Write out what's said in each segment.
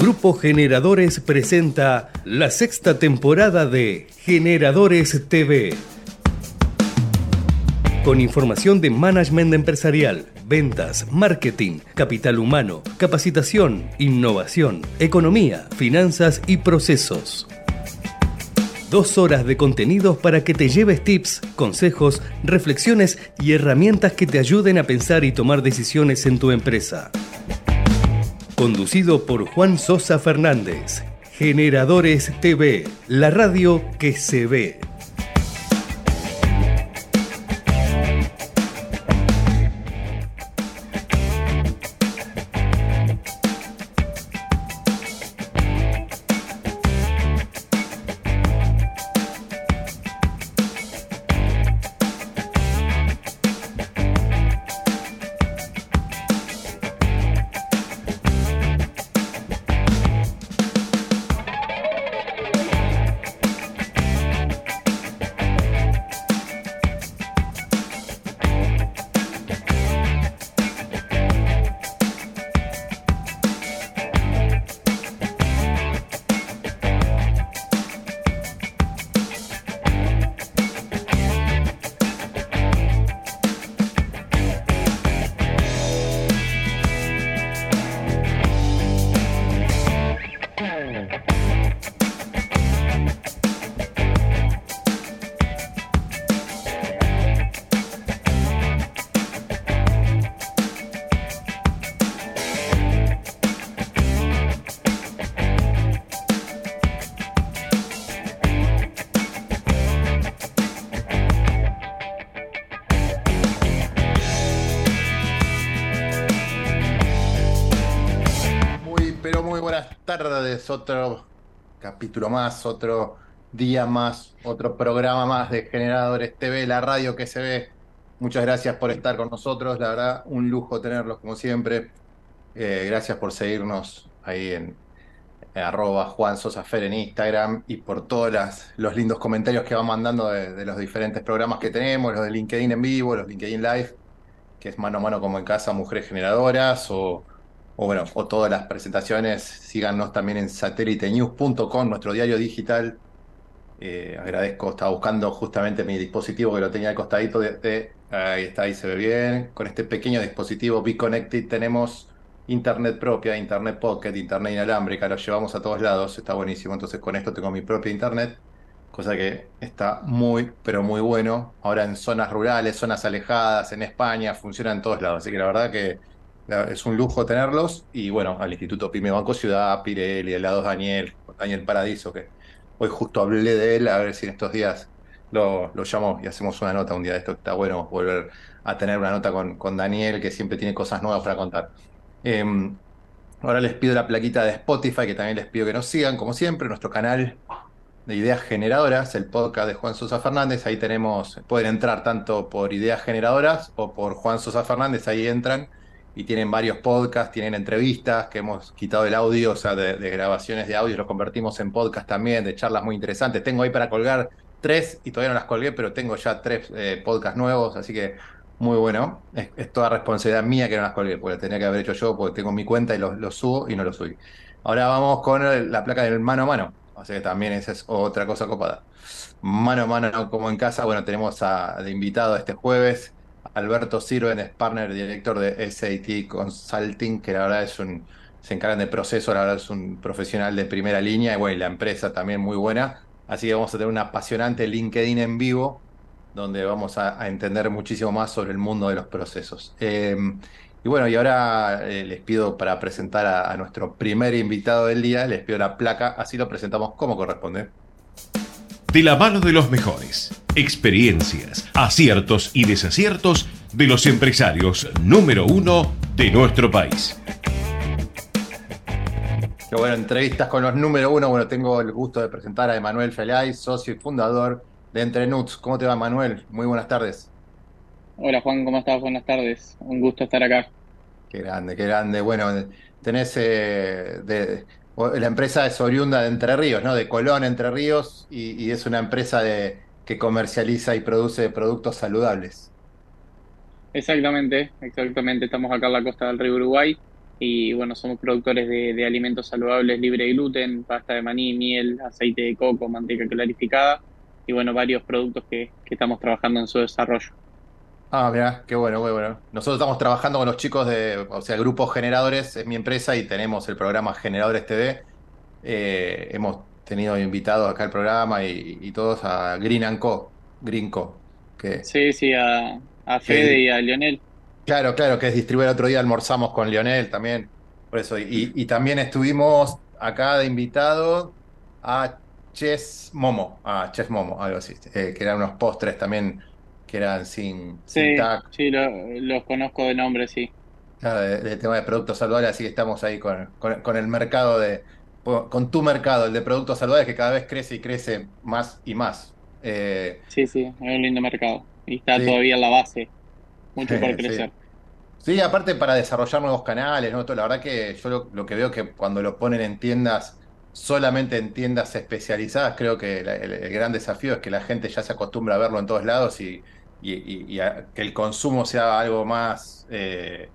Grupo Generadores presenta la sexta temporada de Generadores TV. Con información de management empresarial, ventas, marketing, capital humano, capacitación, innovación, economía, finanzas y procesos. Dos horas de contenidos para que te lleves tips, consejos, reflexiones y herramientas que te ayuden a pensar y tomar decisiones en tu empresa. Conducido por Juan Sosa Fernández. Generadores TV, la radio que se ve. Capítulo más, otro día más, otro programa más de Generadores TV, la radio que se ve. Muchas gracias por estar con nosotros, la verdad, un lujo tenerlos como siempre. Eh, gracias por seguirnos ahí en, arroba Juan Sosa Fer en Instagram y por todos los lindos comentarios que van mandando de, de, los diferentes programas que tenemos, los de LinkedIn en vivo, los LinkedIn Live, que es mano a mano como en casa, Mujeres Generadoras, o o bueno, o todas las presentaciones, síganos también en satellitenews.com, nuestro diario digital. Eh, agradezco, estaba buscando justamente mi dispositivo que lo tenía al costadito de, ahí está, ahí se ve bien. Con este pequeño dispositivo Be Connected tenemos internet propia, internet pocket, internet inalámbrica, lo llevamos a todos lados, está buenísimo. Entonces con esto tengo mi propia internet, cosa que está muy, pero muy bueno. Ahora en zonas rurales, zonas alejadas, en España, funciona en todos lados. Así que la verdad que es un lujo tenerlos. Y bueno, al Instituto Pyme Banco Ciudad, Pirelli, el lado Daniel, Daniel Paradiso, que hoy justo hablé de él, a ver si en estos días lo, lo llamo y hacemos una nota un día de esto. Está bueno volver a tener una nota con, con Daniel, que siempre tiene cosas nuevas para contar. Em, ahora les pido la plaquita de Spotify, que también les pido que nos sigan, como siempre, nuestro canal de Ideas Generadoras, el podcast de Juan Sosa Fernández. Ahí tenemos, pueden entrar tanto por Ideas Generadoras o por Juan Sosa Fernández, ahí entran y tienen varios podcasts, tienen entrevistas que hemos quitado el audio, o sea, de, grabaciones de audio, lo convertimos en podcast también, de charlas muy interesantes. Tengo ahí para colgar tres y todavía no las colgué, pero tengo ya tres eh, podcasts nuevos, así que muy bueno. Es, toda responsabilidad mía que no las colgué, porque tenía que haber hecho yo, porque tengo mi cuenta y los subo y no los subí. Ahora vamos con la placa del mano a mano, así que también esa es otra cosa copada. Mano a mano, como en casa, bueno, tenemos a, de invitado este jueves Alberto Sirven es partner director de SAT Consulting, que la verdad es un, se encargan de proceso, la verdad es un profesional de primera línea, y bueno, y la empresa también muy buena. Así que vamos a tener un apasionante LinkedIn en vivo, donde vamos a, entender muchísimo más sobre el mundo de los procesos. Em, y bueno, y ahora eh, les pido para presentar a nuestro primer invitado del día, les pido la placa, así lo presentamos como corresponde de la mano de los mejores. Experiencias, aciertos y desaciertos de los empresarios número uno de nuestro país. Qué bueno, entrevistas con los número uno. Bueno, tengo el gusto de presentar a Emanuel Felay, socio y fundador de Entrenuts. ¿Cómo te va, Manuel? Muy buenas tardes. Hola, Juan, ¿cómo estás? Buenas tardes. Un gusto estar acá. Qué grande, qué grande. Bueno, tenés eh, de, la empresa es oriunda de Entre Ríos, ¿no? De Colón, Entre Ríos, y, es una empresa de, que comercializa y produce productos saludables. Exactamente, exactamente. Estamos acá en la costa del río Uruguay. y bueno, somos productores de, alimentos saludables libre de gluten, pasta de maní, miel, aceite de coco, manteca clarificada y bueno, varios productos que, estamos trabajando en su desarrollo. Ah, mira, qué bueno, qué bueno. Nosotros estamos trabajando con los chicos de, o sea, Grupos Generadores, es mi empresa y tenemos el programa Generadores TV. Eh, hemos tenido invitados acá al programa y, todos a Green Co, Green Co. Que, sí, sí, a, a Fede y a Lionel. Claro, claro, que es distribuir. otro día almorzamos con Lionel también. Por eso. Y, también estuvimos acá de invitado a Chess Momo, a Chef Momo, algo así, eh, que eran unos postres también que eran sin, sí, Sí, los conozco de nombre, sí. Claro, de, tema de productos saludables, así que estamos ahí con, con el mercado de, con tu mercado, el de productos saludables, que cada vez crece y crece más y más. Eh, sí, sí, es un lindo mercado. Y está todavía en la base. Mucho por crecer. Sí. aparte para desarrollar nuevos canales, ¿no? La verdad que yo lo, que veo que cuando lo ponen en tiendas, solamente en tiendas especializadas, creo que el, gran desafío es que la gente ya se acostumbra a verlo en todos lados y, que el consumo sea algo más eh,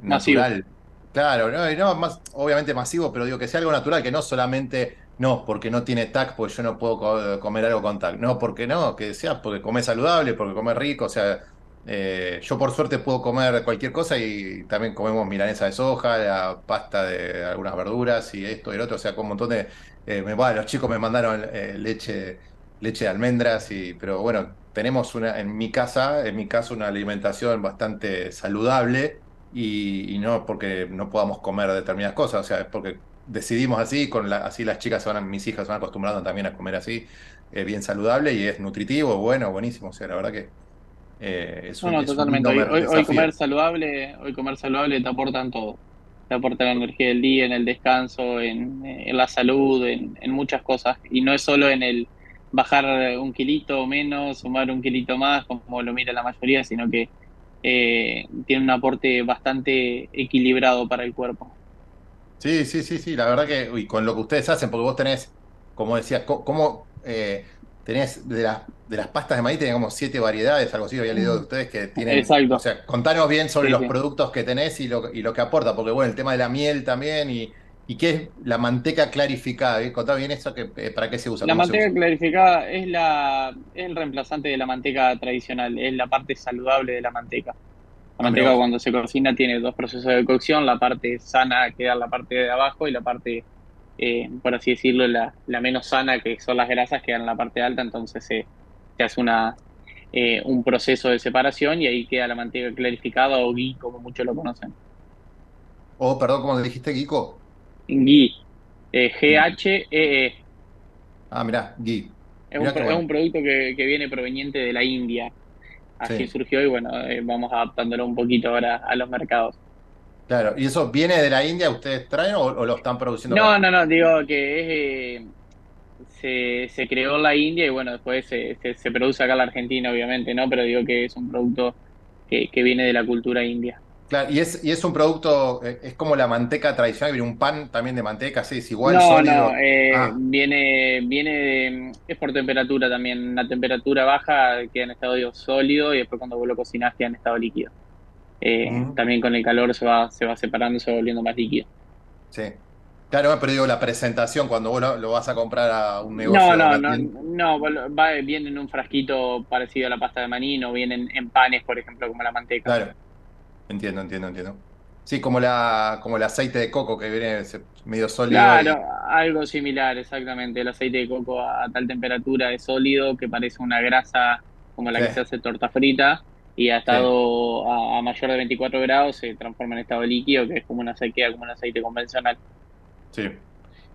natural. Claro, no, no, más, obviamente masivo, pero digo que sea algo natural, que no solamente, no, porque no tiene TAC, pues yo no puedo comer algo con TAC. No, porque no, que sea porque come saludable, porque come rico, o sea, eh, yo por suerte puedo comer cualquier cosa y también comemos milanesa de soja, la pasta de algunas verduras y esto y el otro, o sea, con un montón de... Eh, me, los chicos me mandaron eh, leche, leche de almendras, y, pero bueno, tenemos una, en mi casa, en mi caso, una alimentación bastante saludable y, no porque no podamos comer determinadas cosas, o sea, es porque decidimos así, con la, así las chicas, van, mis hijas se van acostumbrando también a comer así, eh, bien saludable y es nutritivo, bueno, buenísimo, o sea, la verdad que eh, es un, no, no, totalmente. hoy, comer saludable, hoy comer saludable te aportan todo. Te aporta la energía del día, en el descanso, en, la salud, en, en, muchas cosas. Y no es solo en el bajar un kilito o menos, sumar un kilito más, como lo mira la mayoría, sino que eh, tiene un aporte bastante equilibrado para el cuerpo. Sí, sí, sí, sí, la verdad que y con lo que ustedes hacen, porque vos tenés, como decías, ¿cómo eh, tenés de, de las pastas de maíz, tenés como siete variedades, algo así, había leído de ustedes que tienen... Exacto. O sea, contanos bien sobre los productos que tenés y lo, y lo que aporta, porque bueno, el tema de la miel también y ¿Y qué es la manteca clarificada? ¿Eh? Contá bien eso, que, eh, ¿para qué se usa? La manteca clarificada es, la, el reemplazante de la manteca tradicional, es la parte saludable de la manteca. La ah, manteca cuando se cocina tiene dos procesos de cocción, la parte sana queda en la parte de abajo y la parte, eh, por así decirlo, la, menos sana, que son las grasas, quedan en la parte alta, entonces se, hace una, un proceso de separación y ahí queda la manteca clarificada o ghee, como muchos lo conocen. Oh, perdón, ¿cómo dijiste, Guico? Ghee. Eh, G-H-E-E. -E. Ah, mirá, ghee. Es, un, producto que, viene proveniente de la India. Así surgió y bueno, eh, vamos adaptándolo un poquito ahora a los mercados. Claro, ¿y eso viene de la India? ¿Ustedes traen o, lo están produciendo? No, no, no, digo que es, eh, se, creó en la India y bueno, después se, se, produce acá en la Argentina, obviamente, ¿no? Pero digo que es un producto que, que viene de la cultura india. Claro, y es, y es un producto, eh, es como la manteca tradicional, viene un pan también de manteca, sí, es igual, no, sólido. No, eh, ah. viene, viene, es por temperatura también, una temperatura baja queda en estado sólido y después cuando vos lo cocinás queda en estado líquido. Eh, también con el calor se va, se va separando, se va volviendo más líquido. Sí. Claro, pero digo, la presentación, cuando vos lo, vas a comprar a un negocio. No, no, no, no, va, viene en un frasquito parecido a la pasta de maní, no vienen en panes, por ejemplo, como la manteca. Claro. Entiendo, entiendo, entiendo. Sí, como la como el aceite de coco que viene medio sólido. Claro, algo similar, exactamente. El aceite de coco a tal temperatura es sólido que parece una grasa como la que se hace torta frita y ha estado a, mayor de 24 grados se transforma en estado líquido que es como una sequía, como un aceite convencional. Sí.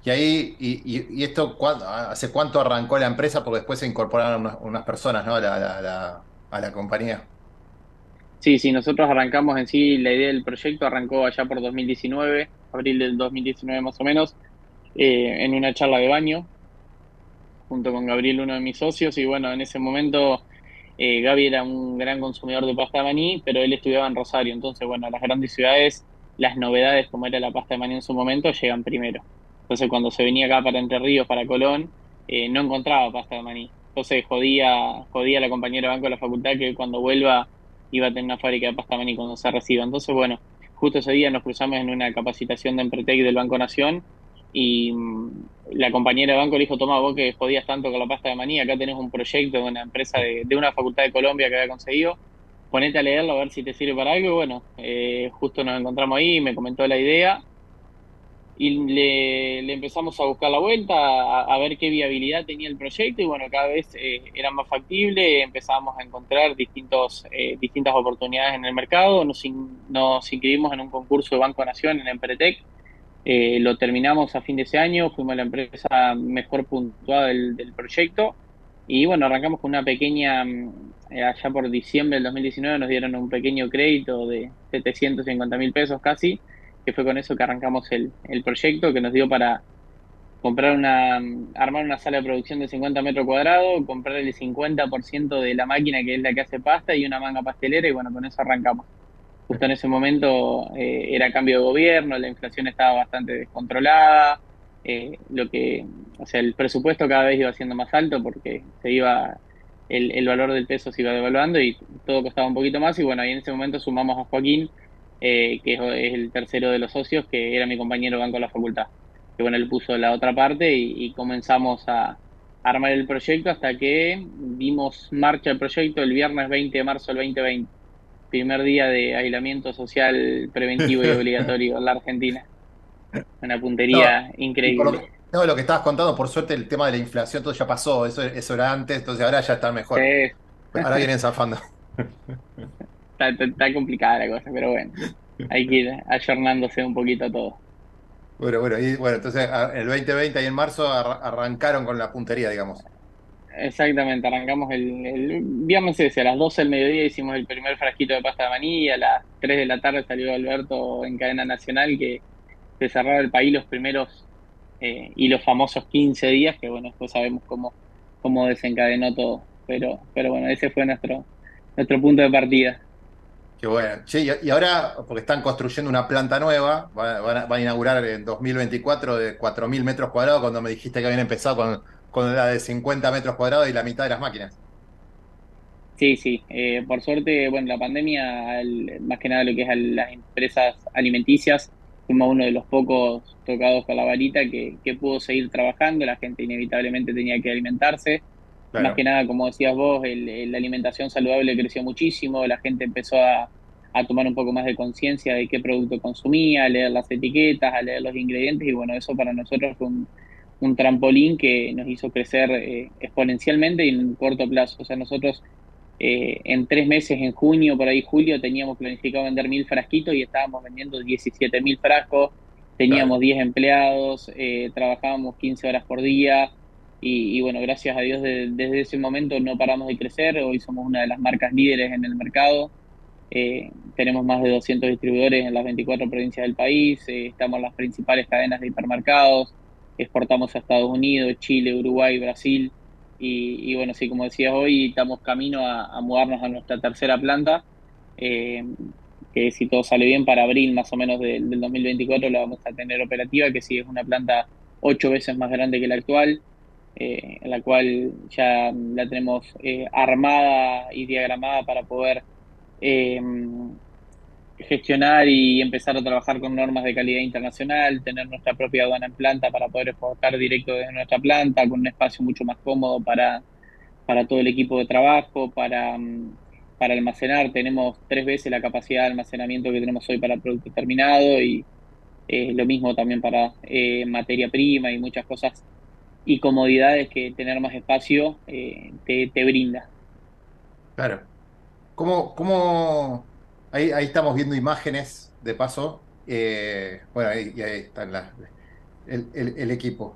Y ahí, y, esto, ¿hace cuánto arrancó la empresa? Porque después se incorporaron unas, personas ¿no? a, la, a la compañía. Sí, sí, nosotros arrancamos en sí, la idea del proyecto arrancó allá por 2019, abril del 2019 más o menos, eh, en una charla de baño, junto con Gabriel, uno de mis socios, y bueno, en ese momento eh, Gaby era un gran consumidor de pasta de maní, pero él estudiaba en Rosario, entonces bueno, las grandes ciudades, las novedades como era la pasta de maní en su momento, llegan primero. Entonces cuando se venía acá para Entre Ríos, para Colón, eh, no encontraba pasta de maní. Entonces jodía, jodía a la compañera de banco de la facultad que cuando vuelva iba a tener una fábrica de pasta maní cuando se reciba. Entonces, bueno, justo ese día nos cruzamos en una capacitación de Empretec del Banco Nación y mm, la compañera de banco le dijo, toma vos que podías tanto con la pasta de maní, acá tenés un proyecto de una empresa de, una facultad de Colombia que había conseguido, ponete a leerlo a ver si te sirve para algo. Y bueno, eh, justo nos encontramos ahí, me comentó la idea y le, empezamos a buscar la vuelta, a, ver qué viabilidad tenía el proyecto y bueno, cada vez eh, era más factible, empezamos a encontrar distintos, eh, distintas oportunidades en el mercado, nos, nos inscribimos en un concurso de Banco Nación en Empretec, eh, lo terminamos a fin de ese año, fuimos la empresa mejor puntuada del, del proyecto y bueno, arrancamos con una pequeña, mm, allá por diciembre del 2019 nos dieron un pequeño crédito de 750 mil pesos casi, que fue con eso que arrancamos el, el proyecto, que nos dio para comprar una, armar una sala de producción de 50 metros cuadrados, comprar el 50% de la máquina que es la que hace pasta y una manga pastelera y bueno, con eso arrancamos. Justo en ese momento eh, era cambio de gobierno, la inflación estaba bastante descontrolada, eh, lo que, o sea, el presupuesto cada vez iba siendo más alto porque se iba, el, el valor del peso se iba devaluando y todo costaba un poquito más y bueno, ahí en ese momento sumamos a Joaquín, eh, que es el tercero de los socios, que era mi compañero de banco de la facultad. Que bueno, él puso la otra parte y, comenzamos a armar el proyecto hasta que dimos marcha al proyecto el viernes 20 de marzo del 2020, primer día de aislamiento social preventivo y obligatorio en la Argentina. Una puntería increíble. Lo, no, lo que estabas contando, por suerte el tema de la inflación todo ya pasó, eso, eso era antes, entonces ahora ya está mejor. Ahora vienen zafando. está, complicada la cosa, pero bueno, hay que ir ayornándose un poquito todo. Bueno, bueno, y bueno, entonces el 2020 y en marzo arrancaron con la puntería, digamos. Exactamente, arrancamos el, el ese, a las 12 del mediodía hicimos el primer frasquito de pasta de maní y a las 3 de la tarde salió Alberto en cadena nacional que se cerraba el país los primeros eh, y los famosos 15 días, que bueno, después sabemos cómo, cómo desencadenó todo. Pero, pero bueno, ese fue nuestro, nuestro punto de partida. Qué bueno. y ahora, porque están construyendo una planta nueva, van a, inaugurar en 2024 de 4.000 metros cuadrados, cuando me dijiste que habían empezado con, con, la de 50 metros cuadrados y la mitad de las máquinas. Sí, sí. Eh, por suerte, bueno, la pandemia, más que nada lo que es a las empresas alimenticias, fuimos uno de los pocos tocados con la varita que, que pudo seguir trabajando. La gente inevitablemente tenía que alimentarse más que nada, como decías vos, la alimentación saludable creció muchísimo, la gente empezó a, tomar un poco más de conciencia de qué producto consumía, a leer las etiquetas, a leer los ingredientes y bueno, eso para nosotros fue un, trampolín que nos hizo crecer eh, exponencialmente y en un corto plazo. O sea, nosotros eh, en tres meses, en junio, por ahí julio, teníamos planificado vender mil frasquitos y estábamos vendiendo 17 mil frascos, teníamos 10 empleados, eh, trabajábamos 15 horas por día, y, bueno, gracias a Dios desde ese momento no paramos de crecer, hoy somos una de las marcas líderes en el mercado, eh, tenemos más de 200 distribuidores en las 24 provincias del país, eh, estamos en las principales cadenas de hipermercados, exportamos a Estados Unidos, Chile, Uruguay, Brasil y, bueno, sí, como decías hoy, estamos camino a, mudarnos a nuestra tercera planta, eh, que si todo sale bien para abril más o menos del, del 2024 la vamos a tener operativa, que sí es una planta ocho veces más grande que la actual, eh, en la cual ya la tenemos eh, armada y diagramada para poder eh, gestionar y empezar a trabajar con normas de calidad internacional, tener nuestra propia aduana en planta para poder exportar directo desde nuestra planta, con un espacio mucho más cómodo para, para todo el equipo de trabajo, para, para almacenar. Tenemos tres veces la capacidad de almacenamiento que tenemos hoy para producto terminado y lo mismo también para materia prima y muchas cosas y comodidades que tener más espacio eh, te, brinda. Claro. ¿Cómo, cómo... Ahí, ahí estamos viendo imágenes de paso. Eh, bueno, ahí, ahí está el, el, equipo.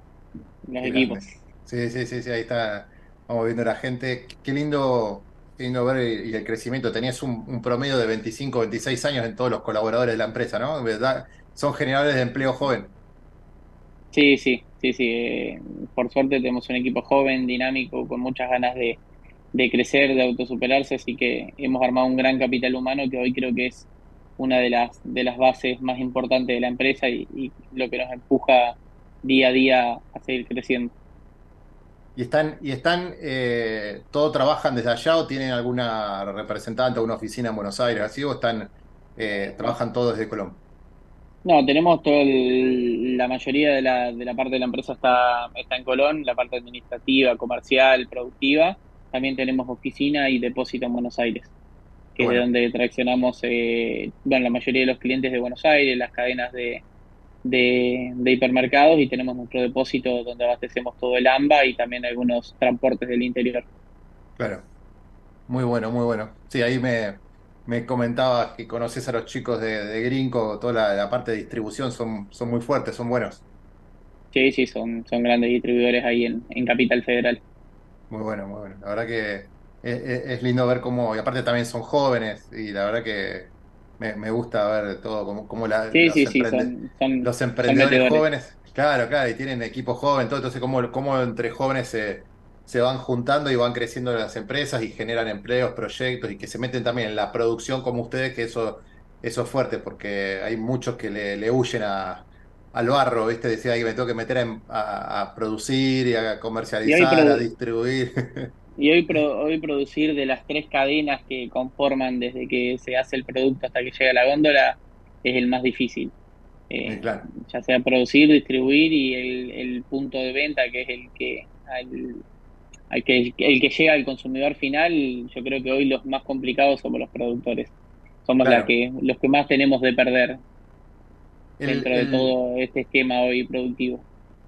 Los equipos. Sí, sí, sí, sí, ahí está. Vamos viendo la gente. Qué lindo, lindo ver el, el crecimiento. Tenías un, un, promedio de 25, 26 años en todos los colaboradores de la empresa, ¿no? ¿Verdad? Son generadores de empleo joven. Sí, sí, sí, sí. Eh, por suerte tenemos un equipo joven, dinámico, con muchas ganas de, crecer, de autosuperarse, así que hemos armado un gran capital humano que hoy creo que es una de las, de las bases más importantes de la empresa y, lo que nos empuja día a día a seguir creciendo. ¿Y están, y están eh, todos trabajan desde allá o tienen alguna representante o una oficina en Buenos Aires así o están eh, trabajan todos desde Colombia. No, tenemos todo la mayoría de la, de la parte de la empresa está, está en Colón, la parte administrativa, comercial, productiva. También tenemos oficina y depósito en Buenos Aires, que es de donde traccionamos eh, bueno, la mayoría de los clientes de Buenos Aires, las cadenas de, de, hipermercados y tenemos nuestro depósito donde abastecemos todo el AMBA y también algunos transportes del interior. Claro, muy bueno, muy bueno. Sí, ahí me, me comentabas que conoces a los chicos de, de Grinco, toda la, parte de distribución son, son muy fuertes, son buenos. Sí, sí, son, son grandes distribuidores ahí en, en Capital Federal. Muy bueno, muy bueno. La verdad que es, lindo ver cómo, y aparte también son jóvenes, y la verdad que me, gusta ver todo, como, como la, sí, los, sí, sí, son, los emprendedores jóvenes, claro, claro, y tienen equipo joven, todo, entonces cómo, cómo entre jóvenes se se van juntando y van creciendo las empresas y generan empleos, proyectos y que se meten también en la producción como ustedes, que eso, eso es fuerte, porque hay muchos que le, huyen a, al barro, ¿viste? Decía que me tengo que meter a, producir y a comercializar, a distribuir. Y hoy, hoy producir de las tres cadenas que conforman desde que se hace el producto hasta que llega a la góndola es el más difícil. Eh, ya sea producir, distribuir y el, el, punto de venta, que es el que el que, el que llega al consumidor final, yo creo que hoy los más complicados somos los productores. Somos que, los que más tenemos de perder dentro de todo este esquema hoy productivo.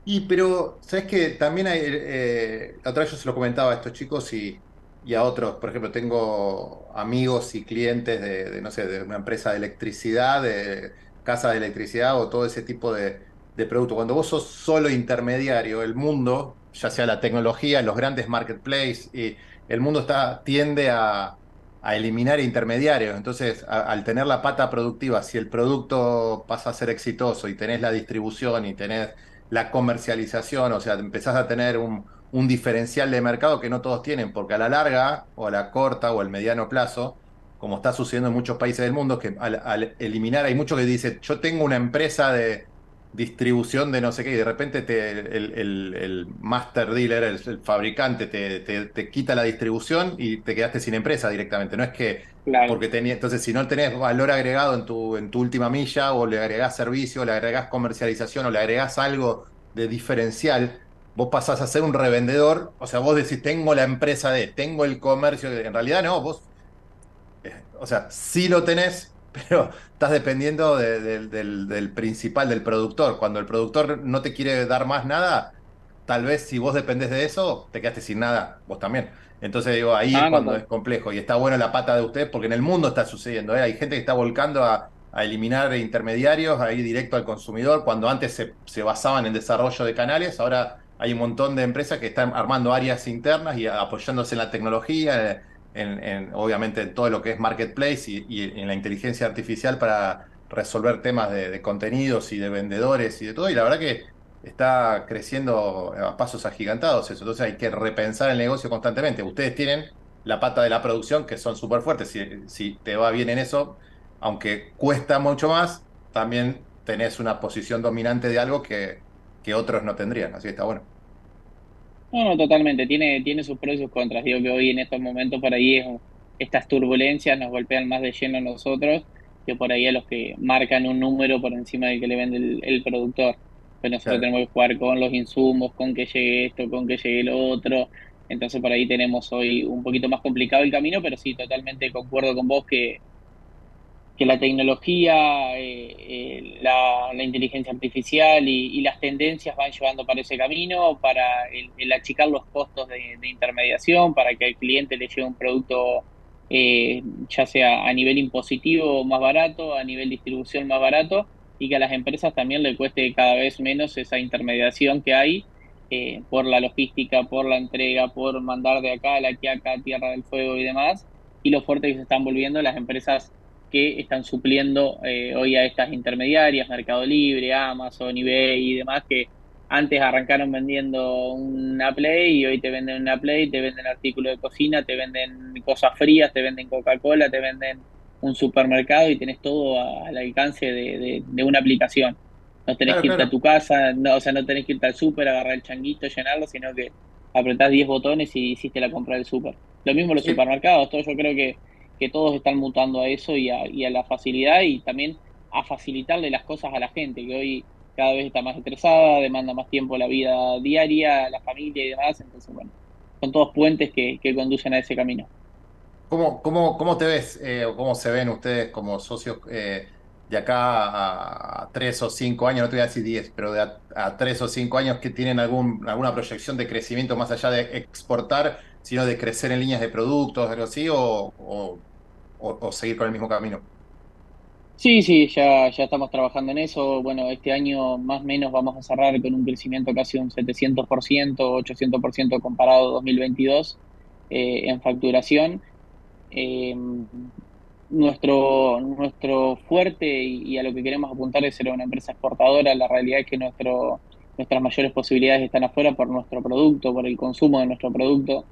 Y pero, ¿sabes que También hay, eh, otra vez yo se lo comentaba a estos chicos y, a otros, por ejemplo, tengo amigos y clientes de, no sé, de una empresa de electricidad, de casa de electricidad o todo ese tipo de, de producto. Cuando vos sos solo intermediario, el mundo ya sea la tecnología, los grandes marketplaces, y el mundo está, tiende a, eliminar intermediarios. Entonces, al tener la pata productiva, si el producto pasa a ser exitoso y tenés la distribución y tenés la comercialización, o sea, empezás a tener un, diferencial de mercado que no todos tienen, porque a la larga, o a la corta, o al mediano plazo, como está sucediendo en muchos países del mundo, que al, al eliminar, hay muchos que dicen, yo tengo una empresa de distribución de no sé qué, y de repente te, el, master dealer, el, fabricante, te, te, quita la distribución y te quedaste sin empresa directamente. No es que porque tenía, entonces si no tenés valor agregado en tu, en tu última milla, o le agregás servicio, o le agregás comercialización, o le agregás algo de diferencial, vos pasás a ser un revendedor, o sea, vos decís, tengo la empresa de, tengo el comercio, en realidad no, vos, eh, o sea, sí lo tenés, pero estás dependiendo del, principal, del productor. Cuando el productor no te quiere dar más nada, tal vez si vos dependes de eso, te quedaste sin nada, vos también. Entonces digo, ahí ah, es cuando es complejo y está bueno la pata de ustedes porque en el mundo está sucediendo. ¿eh? Hay gente que está volcando a, eliminar intermediarios, a ir directo al consumidor, cuando antes se, se, basaban en desarrollo de canales, ahora hay un montón de empresas que están armando áreas internas y apoyándose en la tecnología en, obviamente en todo lo que es marketplace y, en la inteligencia artificial para resolver temas de, contenidos y de vendedores y de todo. Y la verdad que está creciendo a pasos agigantados eso. Entonces hay que repensar el negocio constantemente. Ustedes tienen la pata de la producción que son súper fuertes. Si, te va bien en eso, aunque cuesta mucho más, también tenés una posición dominante de algo que, que otros no tendrían. Así está bueno. No, no, totalmente. Tiene, tiene sus pros y sus contras. Digo que hoy en estos momentos por ahí estas turbulencias nos golpean más de lleno a nosotros que por ahí a los que marcan un número por encima del que le vende el, productor. Pues nosotros tenemos que jugar con los insumos, con que llegue esto, con que llegue lo otro. Entonces por ahí tenemos hoy un poquito más complicado el camino, pero sí, totalmente concuerdo con vos que que la tecnología, eh, eh, la, inteligencia artificial y, las tendencias van llevando para ese camino, para el, achicar los costos de, intermediación, para que al cliente le llegue un producto eh, ya sea a nivel impositivo más barato, a nivel distribución más barato, y que a las empresas también le cueste cada vez menos esa intermediación que hay por la logística, por la entrega, por mandar de acá a la que acá, Tierra del Fuego y demás, y lo fuerte que se están volviendo las empresas que están supliendo eh, hoy a estas intermediarias, Mercado Libre, Amazon, eBay y demás, que antes arrancaron vendiendo una Play y hoy te venden una Play, te venden artículos de cocina, te venden cosas frías, te venden Coca-Cola, te venden un supermercado y tenés todo al alcance de, una aplicación. No tenés que irte a tu casa, no, o sea, no tenés que irte al súper, agarrar el changuito, llenarlo, sino que apretás 10 botones y hiciste la compra del súper. Lo mismo los supermercados, todo yo creo que que todos están mutando a eso y a, y a la facilidad y también a facilitarle las cosas a la gente, que hoy cada vez está más estresada, demanda más tiempo la vida diaria, la familia y demás. Entonces, bueno, son todos puentes que, conducen a ese camino. ¿Cómo, cómo, cómo te ves eh, o cómo se ven ustedes como socios eh, de acá a, tres o cinco años? No te voy a decir diez, pero de a, tres o cinco años que tienen algún, alguna proyección de crecimiento más allá de exportar, sino de crecer en líneas de productos, algo así, o, o seguir con el mismo camino. Sí, sí, ya, ya estamos trabajando en eso. Bueno, este año más o menos vamos a cerrar con un crecimiento casi un 700%, 800% comparado a 2022 eh, en facturación. Em, nuestro, nuestro fuerte y, a lo que queremos apuntar es ser una empresa exportadora. La realidad es que nuestro, nuestras mayores posibilidades están afuera por nuestro producto, por el consumo de nuestro producto.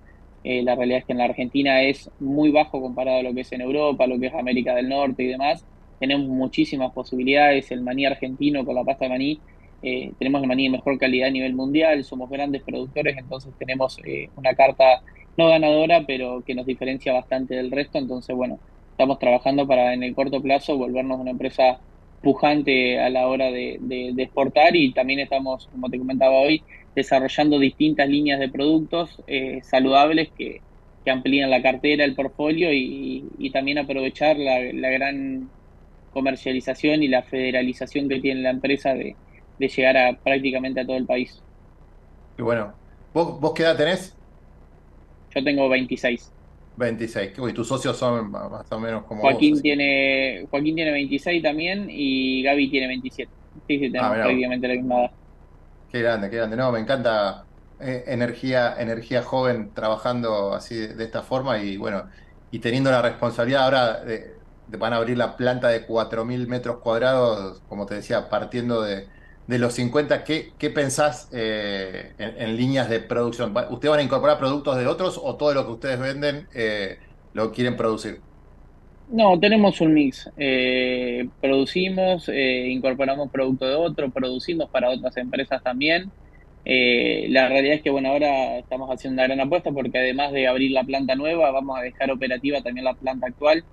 Eh, la realidad es que en la Argentina es muy bajo comparado a lo que es en Europa, lo que es América del Norte y demás. Tenemos muchísimas posibilidades, el maní argentino con la pasta de maní, eh, tenemos el maní de mejor calidad a nivel mundial, somos grandes productores, entonces tenemos eh, una carta no ganadora, pero que nos diferencia bastante del resto, entonces bueno, estamos trabajando para en el corto plazo volvernos una empresa pujante a la hora de, exportar y también estamos, como te comentaba hoy, desarrollando distintas líneas de productos eh, saludables que, que amplían la cartera, el portfolio y, también aprovechar la, la gran comercialización y la federalización que tiene la empresa de, llegar a prácticamente a todo el país. Y bueno, ¿vos, vos qué edad tenés? Yo tengo 26. 26. ¿Y tus socios son más o menos como Joaquín tiene Joaquín tiene 26 también y Gaby tiene 27. Sí, sí, tenemos ah, prácticamente la misma edad. Qué grande, qué grande. No, me encanta eh, energía, energía joven trabajando así de, esta forma y bueno, y teniendo la responsabilidad ahora de, van a abrir la planta de 4.000 metros cuadrados, como te decía, partiendo de, los 50. ¿Qué, qué pensás eh, en, líneas de producción? ¿Ustedes van a incorporar productos de otros o todo lo que ustedes venden eh, lo quieren producir? No, tenemos un mix. Eh, producimos, incorporamos productos de otros, producimos para otras empresas también. la realidad es que bueno, ahora estamos haciendo una gran apuesta porque además de abrir la planta nueva, vamos a dejar operativa también la planta actual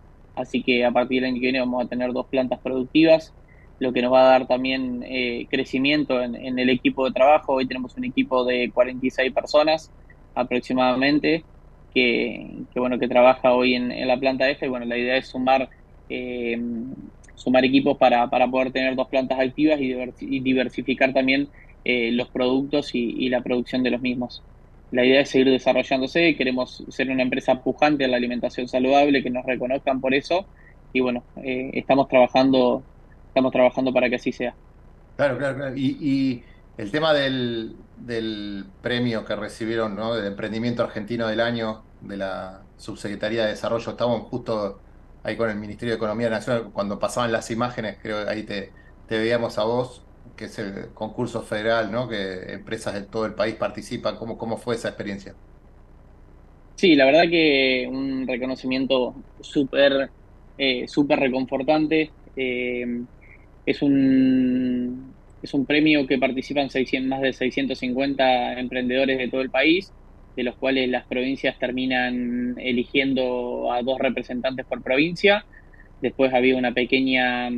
Así que a partir del año que viene vamos a tener dos plantas productivas, lo que nos va a dar también eh, crecimiento en, el equipo de trabajo. Hoy tenemos un equipo de 46 personas aproximadamente que, bueno que trabaja hoy en, la planta F. Y bueno, la idea es sumar eh, sumar equipos para, poder tener dos plantas activas y, diversificar también eh, los productos y la producción de los mismos. La idea es seguir desarrollándose, queremos ser una empresa pujante en la alimentación saludable, que nos reconozcan por eso y bueno, eh, estamos trabajando estamos trabajando para que así sea. Claro, claro, claro. Y, el tema del, premio que recibieron, ¿no? Del emprendimiento argentino del año de la Subsecretaría de Desarrollo, estábamos justo ahí con el Ministerio de Economía Nacional, cuando pasaban las imágenes, creo que ahí te, veíamos a vos que es el concurso federal, ¿no? Que empresas de todo el país participan. ¿Cómo, cómo fue esa experiencia? Sí, la verdad que un reconocimiento súper eh, súper reconfortante. Eh, es, un, es un premio que participan 600, más de 650 emprendedores de todo el país, de los cuales las provincias terminan eligiendo a dos representantes por provincia. Después había una pequeña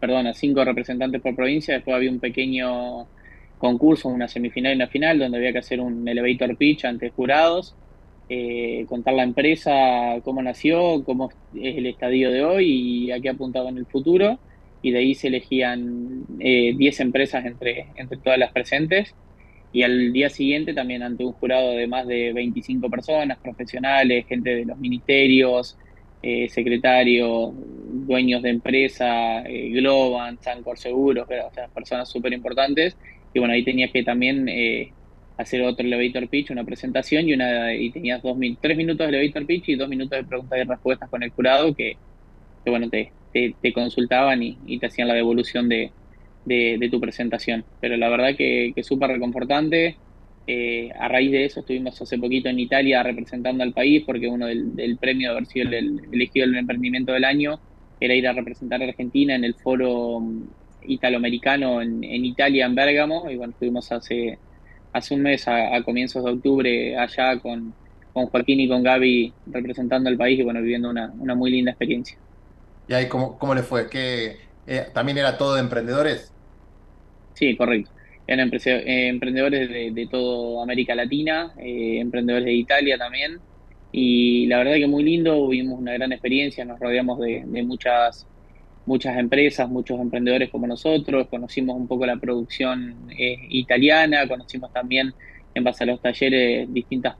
perdona, cinco representantes por provincia, después había un pequeño concurso, una semifinal y una final, donde había que hacer un elevator pitch ante jurados, eh, contar la empresa, cómo nació, cómo es el estadio de hoy y a qué apuntaba en el futuro, y de ahí se elegían 10 eh, empresas entre, entre todas las presentes, y al día siguiente también ante un jurado de más de 25 personas, profesionales, gente de los ministerios, eh, secretarios, dueños de empresa, eh, Globan, Sancor Seguros, o sea, personas súper importantes. Y bueno, ahí tenías que también eh, hacer otro elevator pitch, una presentación y una y tenías dos, tres minutos de elevator pitch y dos minutos de preguntas y respuestas con el jurado que, bueno, te, te, consultaban y, te hacían la devolución de, tu presentación. Pero la verdad que, que súper reconfortante. Eh, a raíz de eso estuvimos hace poquito en Italia representando al país porque uno del, premio de haber sido el, elegido el emprendimiento del año era ir a representar a Argentina en el foro mm, italoamericano en, en Italia, en Bérgamo, y bueno, estuvimos hace, hace un mes, a, comienzos de octubre, allá con, con Joaquín y con Gaby representando al país y bueno, viviendo una, una muy linda experiencia. ¿Y ahí cómo, cómo le fue? ¿Qué, eh, ¿También era todo de emprendedores? Sí, correcto. Eran eh, emprendedores de, de toda América Latina, eh, emprendedores de Italia también. Y la verdad que muy lindo, vivimos una gran experiencia, nos rodeamos de, de muchas muchas empresas, muchos emprendedores como nosotros, conocimos un poco la producción italiana, conocimos también en base a los talleres distintos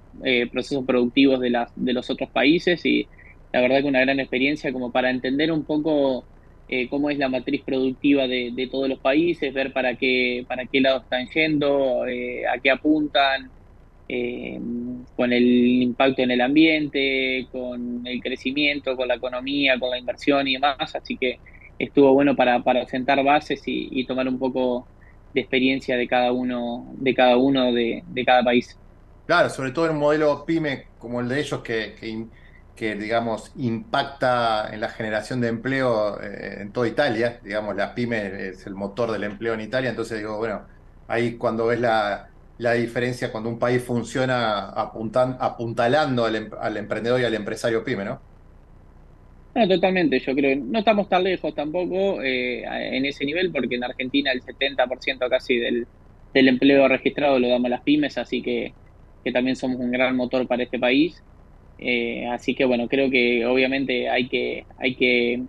procesos productivos de, las, de los otros países y la verdad que una gran experiencia como para entender un poco eh, cómo es la matriz productiva de, todos los países, ver para qué, para qué lado están yendo, eh, a qué apuntan, eh, con el impacto en el ambiente, con el crecimiento, con la economía, con la inversión y demás. Así que estuvo bueno para, para sentar bases y, tomar un poco de experiencia de cada uno, de cada uno de, cada país. Claro, sobre todo en un modelo pyme como el de ellos que que, digamos, impacta en la generación de empleo eh, en toda Italia. Digamos, la pyme es el motor del empleo en Italia. Entonces, digo, bueno, ahí cuando ves la, la diferencia, cuando un país funciona apuntan, apuntalando al, em, al, emprendedor y al empresario pyme, ¿no? No, totalmente. Yo creo no estamos tan lejos tampoco eh, en ese nivel, porque en Argentina el 70% casi del, del empleo registrado lo damos a las pymes, así que, que también somos un gran motor para este país. Eh, así que bueno, creo que obviamente hay que, hay que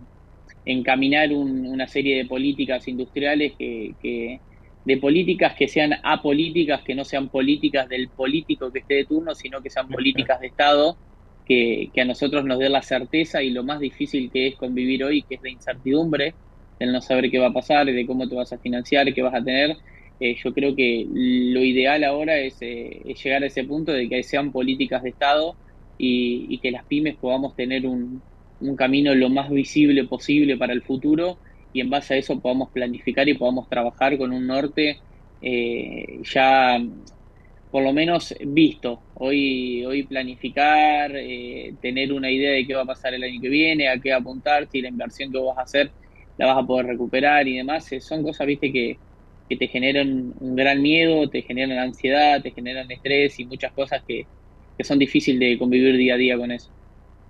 encaminar una serie de políticas industriales que, de políticas que sean apolíticas, que no sean políticas del político que esté de turno, sino que sean políticas de Estado que, a nosotros nos dé la certeza y lo más difícil que es convivir hoy, que es la incertidumbre, del no saber qué va a pasar, de cómo te vas a financiar, qué vas a tener. Eh, yo creo que lo ideal ahora es, eh, es llegar a ese punto de que sean políticas de Estado y, que las pymes podamos tener un, camino lo más visible posible para el futuro y en base a eso podamos planificar y podamos trabajar con un norte eh, ya por lo menos visto. Hoy, hoy planificar, eh, tener una idea de qué va a pasar el año que viene, a qué apuntar, si la inversión que vas a hacer la vas a poder recuperar y demás, eh, son cosas, viste, que, que te generan un gran miedo, te generan ansiedad, te generan estrés y muchas cosas que, que son difíciles de convivir día a día con eso.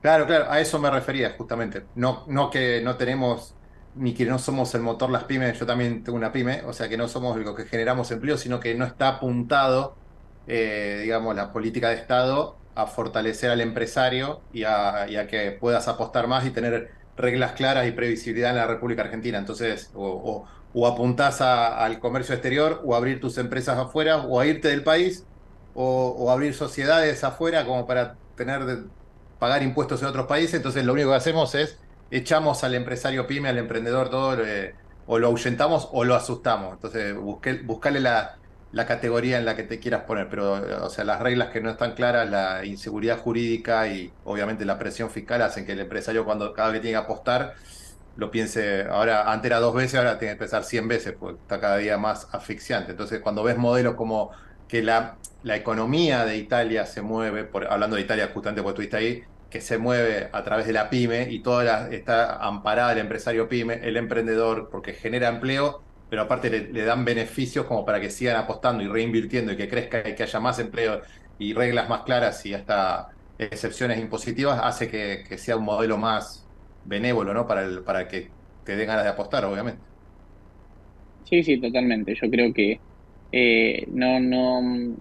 Claro, claro, a eso me refería justamente. No, no que no tenemos, ni que no somos el motor las pymes, yo también tengo una pyme, o sea que no somos lo que generamos empleo, sino que no está apuntado, eh, digamos, la política de Estado a fortalecer al empresario y a, que puedas apostar más y tener reglas claras y previsibilidad en la República Argentina. Entonces, o, o, apuntás al comercio exterior, o abrir tus empresas afuera, o a irte del país, o, abrir sociedades afuera como para tener pagar impuestos en otros países. Entonces lo único que hacemos es echamos al empresario pyme, al emprendedor todo, eh, o lo ahuyentamos o lo asustamos. Entonces busque, buscale la, la, categoría en la que te quieras poner, pero o sea, las reglas que no están claras, la inseguridad jurídica y obviamente la presión fiscal hacen que el empresario cuando cada vez tiene que apostar lo piense, ahora antes era dos veces, ahora tiene que pensar 100 veces, porque está cada día más asfixiante. Entonces cuando ves modelos como que la, la economía de Italia se mueve, por, hablando de Italia justamente porque estuviste ahí, que se mueve a través de la pyme y toda está amparada el empresario pyme, el emprendedor, porque genera empleo, pero aparte le, dan beneficios como para que sigan apostando y reinvirtiendo y que crezca y que haya más empleo y reglas más claras y hasta excepciones impositivas, hace que, sea un modelo más benévolo, ¿no? Para, el, para que te den ganas de apostar, obviamente. Sí, sí, totalmente. Yo creo que eh, no, no.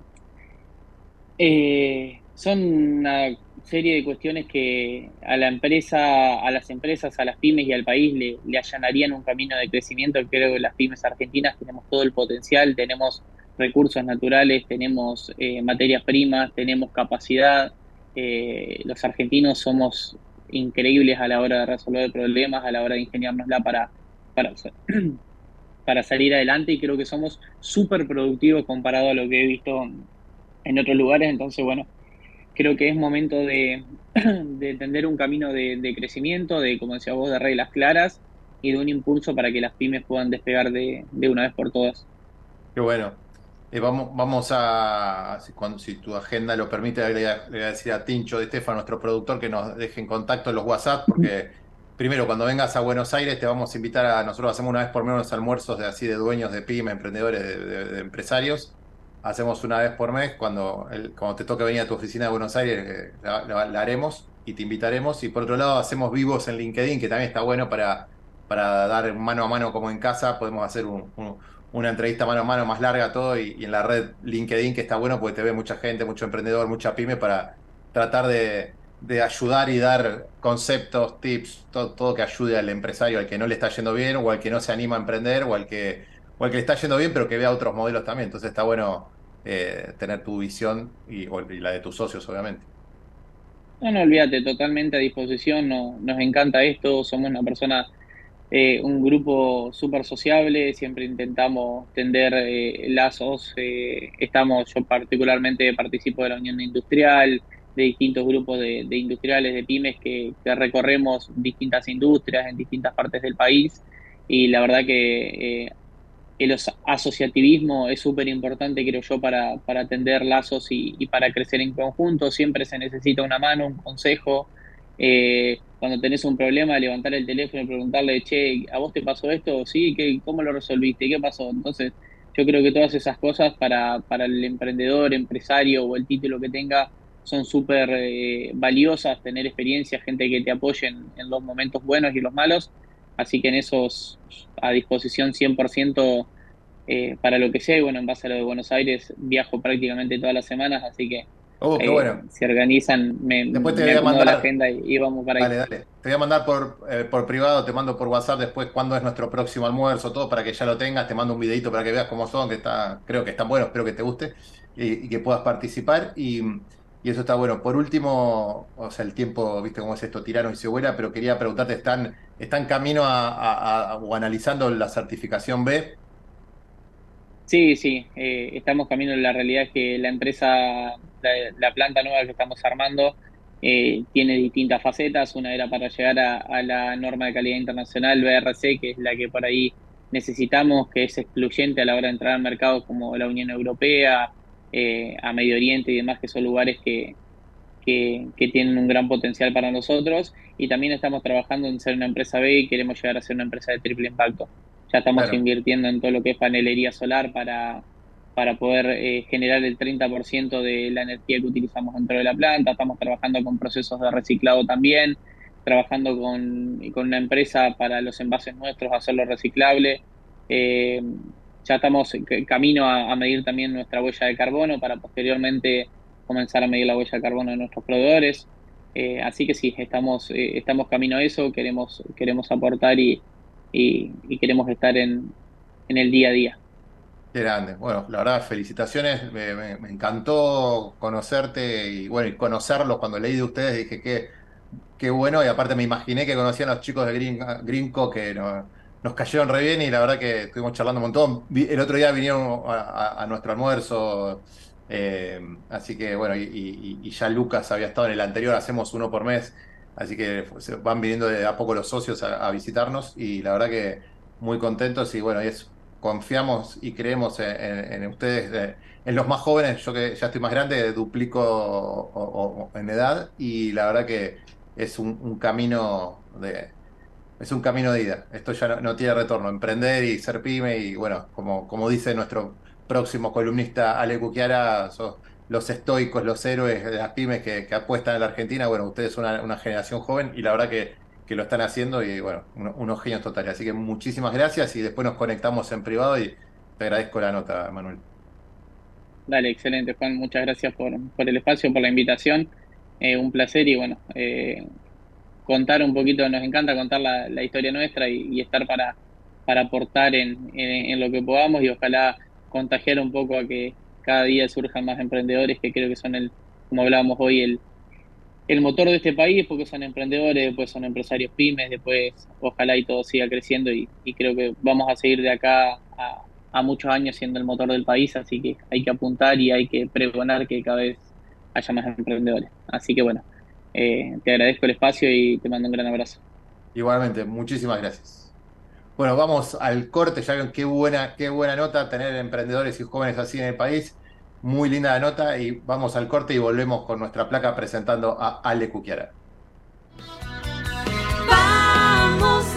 Eh, son una serie de cuestiones que a la empresa, a las empresas, a las pymes y al país le, allanarían un camino de crecimiento. Creo que las pymes argentinas tenemos todo el potencial, tenemos recursos naturales, tenemos eh, materias primas, tenemos capacidad. los argentinos somos increíbles a la hora de resolver problemas, a la hora de ingeniárnosla para, para, para salir adelante y creo que somos súper productivos comparado a lo que he visto en otros lugares. Entonces, bueno, creo que es momento de, de tender un camino de, crecimiento, de, como decía vos, de reglas claras y de un impulso para que las pymes puedan despegar de, una vez por todas. Qué bueno. Eh, vamos, vamos a, si, tu agenda lo permite, le voy, a, decir a Tincho de Estefan, nuestro productor, que nos deje en contacto en los WhatsApp, porque primero, cuando vengas a Buenos Aires, te vamos a invitar a. Nosotros hacemos una vez por menos almuerzos de así de dueños de pymes, emprendedores, de, empresarios. hacemos una vez por mes, cuando, cuando te toque venir a tu oficina de Buenos Aires, eh, la, haremos y te invitaremos. Y por otro lado, hacemos vivos en LinkedIn, que también está bueno para, para dar mano a mano como en casa. Podemos hacer una entrevista mano a mano más larga, todo, y, en la red LinkedIn, que está bueno porque te ve mucha gente, mucho emprendedor, mucha pyme, para tratar de, ayudar y dar conceptos, tips, todo, todo que ayude al empresario, al que no le está yendo bien, o al que no se anima a emprender, o al que o al que le está yendo bien, pero que vea otros modelos también. Entonces está bueno eh, tener tu visión y, la de tus socios, obviamente. No, no, olvídate, totalmente a disposición. No, nos encanta esto. Somos una persona, eh, un grupo súper sociable. Siempre intentamos tender eh, lazos. estamos, yo particularmente participo de la Unión Industrial, de distintos grupos de, industriales, de pymes que, que, recorremos distintas industrias en distintas partes del país. Y la verdad que el asociativismo es súper importante, creo yo, para, para tender lazos y, para crecer en conjunto. Siempre se necesita una mano, un consejo. Eh, cuando tenés un problema, levantar el teléfono y preguntarle, che, ¿a vos te pasó esto? Sí, ¿Qué, ¿cómo lo resolviste? ¿Qué pasó? Entonces, yo creo que todas esas cosas para, para el emprendedor, empresario o el título que tenga son súper eh, valiosas, tener experiencia, gente que te apoye en, en los momentos buenos y los malos Así que en esos a disposición 100% eh, para lo que sea. Y bueno, en base a lo de Buenos Aires, viajo prácticamente todas las semanas, así que oh, qué eh, bueno. si organizan, me, después te voy a mandar la agenda y, vamos para ahí. Dale. Te voy a mandar por, eh, por privado, te mando por WhatsApp después cuándo es nuestro próximo almuerzo, todo para que ya lo tengas. Te mando un videito para que veas cómo son, que está, creo que están buenos, espero que te guste y, y que puedas participar. Y y eso está bueno. Por último, o sea, el tiempo, viste cómo es esto, tiraron y se vuela, pero quería preguntarte, ¿están, están camino a, o analizando la certificación B? Sí, sí, eh, estamos camino. La realidad es que la empresa, la, planta nueva que estamos armando, eh, tiene distintas facetas. Una era para llegar a, la norma de calidad internacional, BRC, que es la que por ahí necesitamos, que es excluyente a la hora de entrar al mercado como la Unión Europea, eh, a Medio Oriente y demás, que son lugares que, que, tienen un gran potencial para nosotros. Y también estamos trabajando en ser una empresa B y queremos llegar a ser una empresa de triple impacto. Ya estamos invirtiendo en todo lo que es panelería solar para, para poder eh, generar el 30% de la energía que utilizamos dentro de la planta. Estamos trabajando con procesos de reciclado también, trabajando con, con una empresa para los envases nuestros, hacerlo reciclable. Eh, ya estamos camino a, medir también nuestra huella de carbono para posteriormente comenzar a medir la huella de carbono de nuestros proveedores. Eh, así que sí, estamos, eh, estamos camino a eso, queremos, queremos aportar y, y, queremos estar en, en, el día a día. Qué grande. Bueno, la verdad, felicitaciones. Me, encantó conocerte y bueno, y conocerlos. Cuando leí de ustedes dije que qué bueno. Y aparte me imaginé que conocían a los chicos de Green, Greenco que no, nos cayeron re bien y la verdad que estuvimos charlando un montón. El otro día vinieron a, nuestro almuerzo, eh, así que bueno, y, ya Lucas había estado en el anterior, hacemos uno por mes, así que van viniendo de a poco los socios a, visitarnos y la verdad que muy contentos y bueno, es, confiamos y creemos en, ustedes, en los más jóvenes, yo que ya estoy más grande, duplico en edad y la verdad que es un camino de es un camino de ida. Esto ya no, tiene retorno. Emprender y ser pyme y bueno, como, como dice nuestro próximo columnista Ale Cuquiara, los estoicos, los héroes de las pymes que, apuestan en la Argentina. Bueno, ustedes son una, generación joven y la verdad que, lo están haciendo y bueno, unos genios totales. Así que muchísimas gracias y después nos conectamos en privado y te agradezco la nota, Manuel. Dale, excelente, Juan. Muchas gracias por, por el espacio, por la invitación. Eh, un placer y bueno, eh, contar un poquito, nos encanta contar la, historia nuestra y, estar para, para aportar en, en, lo que podamos y ojalá contagiar un poco a que cada día surjan más emprendedores que creo que son el, como hablábamos hoy, el, el motor de este país, porque son emprendedores, después son empresarios pymes, después ojalá y todo siga creciendo y, creo que vamos a seguir de acá a, a, muchos años siendo el motor del país, así que hay que apuntar y hay que pregonar que cada vez haya más emprendedores. Así que bueno, eh, te agradezco el espacio y te mando un gran abrazo. Igualmente, muchísimas gracias. Bueno, vamos al corte, ya ven qué buena, qué buena nota tener emprendedores y jóvenes así en el país. Muy linda la nota y vamos al corte y volvemos con nuestra placa presentando a Ale Cuquiara. Vamos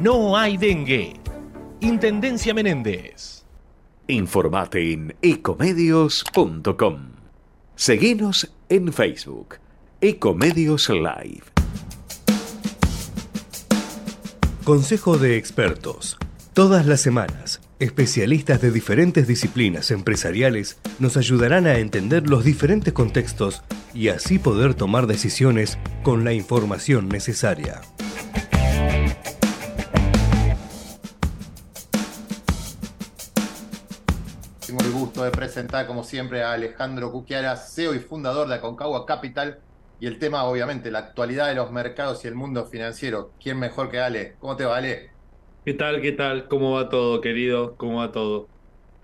no hay dengue. Intendencia Menéndez. Informate en ecomedios.com. Seguinos en Facebook. Ecomedios Live. Consejo de expertos. Todas las semanas, especialistas de diferentes disciplinas empresariales nos ayudarán a entender los diferentes contextos y así poder tomar decisiones con la información necesaria. Gusto de presentar, como siempre, a Alejandro Cuquiara, CEO y fundador de Aconcagua Capital. Y el tema, obviamente, la actualidad de los mercados y el mundo financiero. ¿Quién mejor que Ale? ¿Cómo te va, Ale? ¿Qué tal? ¿Qué tal? ¿Cómo va todo, querido? ¿Cómo va todo?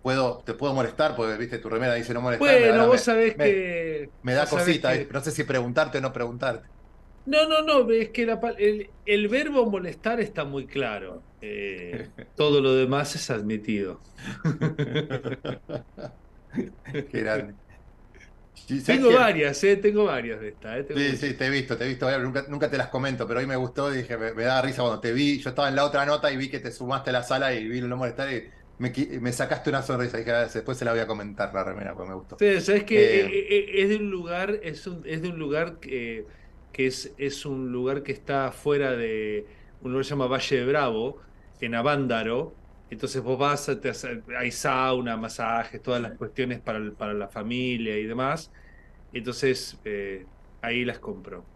¿Puedo, ¿Te puedo molestar? Porque, viste, tu remera dice no molestar. Bueno, vos sabés me, que... Me da cosita, que- no sé si preguntarte o no preguntarte. No, no, no, es que la el, el verbo molestar está muy claro. Eh, todo lo demás es admitido. Qué grande. Sí, ¿sabés Tengo varias, ¿eh? Tengo varias de esta, ¿eh? Sí, muchas. sí, te he visto, te he visto, nunca, nunca te las comento, pero hoy me gustó y dije, me, me daba risa cuando te vi, yo estaba en la otra nota y vi que te sumaste a la sala y vi no molestar y me, sacaste una sonrisa dije, "Ah, después se la voy a comentar la remera, pues me gustó. Sí, sabes que eh, eh, es de un lugar, es un, es de un lugar que, que es, es un lugar que está fuera de un lugar que se llama Valle de Bravo, en Avándaro. Entonces vos vas, te hace- hay sauna, masajes, todas las cuestiones para, el- para la familia y demás. Entonces eh, ahí las compro.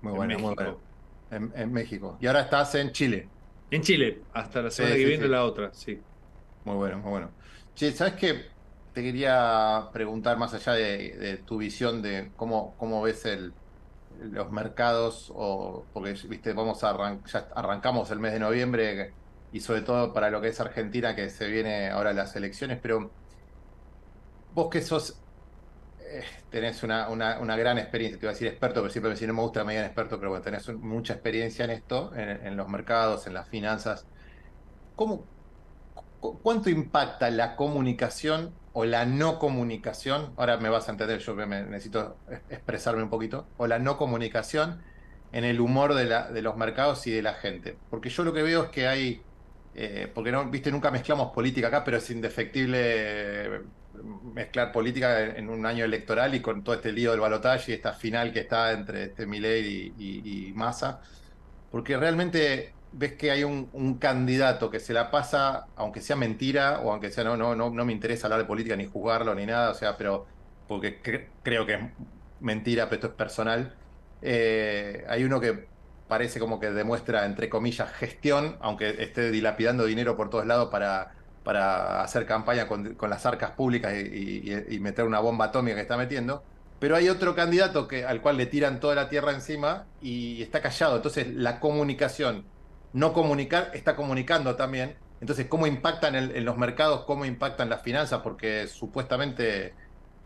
Muy en muy México. En, en México. Y ahora estás en Chile. En Chile, hasta la semana Sí, que sí, viene sí. la otra, sí. Muy bueno, muy bueno. Che, ¿sabes qué? Te quería preguntar más allá de, de tu visión de cómo, cómo ves el, los mercados, o porque viste, vamos a arran- ya arrancamos el mes de noviembre y sobre todo para lo que es Argentina, que se viene ahora las elecciones, pero vos que sos, eh, tenés una, una, gran experiencia, te iba a decir experto, pero siempre me decís, no me gusta me experto, pero bueno, tenés mucha experiencia en esto, en, los mercados, en las finanzas. ¿Cómo, cu- ¿Cuánto impacta la comunicación o la no comunicación? Ahora me vas a entender, yo necesito es- expresarme un poquito. O la no comunicación en el humor de, los mercados y de la gente. Porque yo lo que veo es que hay, eh, porque no, viste, nunca mezclamos política acá, pero es indefectible eh, mezclar política en, en un año electoral y con todo este lío del balotaje y esta final que está entre este Milei y, y, y Massa. Porque realmente ves que hay un, candidato que se la pasa, aunque sea mentira, o aunque sea no, no, no, no me interesa hablar de política ni juzgarlo ni nada, o sea, pero porque cre- creo que es mentira, pero esto es personal. Eh, hay uno que parece como que demuestra, entre comillas, gestión, aunque esté dilapidando dinero por todos lados para, para hacer campaña con, las arcas públicas y- y meter una bomba atómica que está metiendo. Pero hay otro candidato que, al cual le tiran toda la tierra encima y está callado. Entonces, la comunicación, no comunicar, está comunicando también. Entonces, ¿cómo impactan en, los mercados? ¿Cómo impactan las finanzas? Porque supuestamente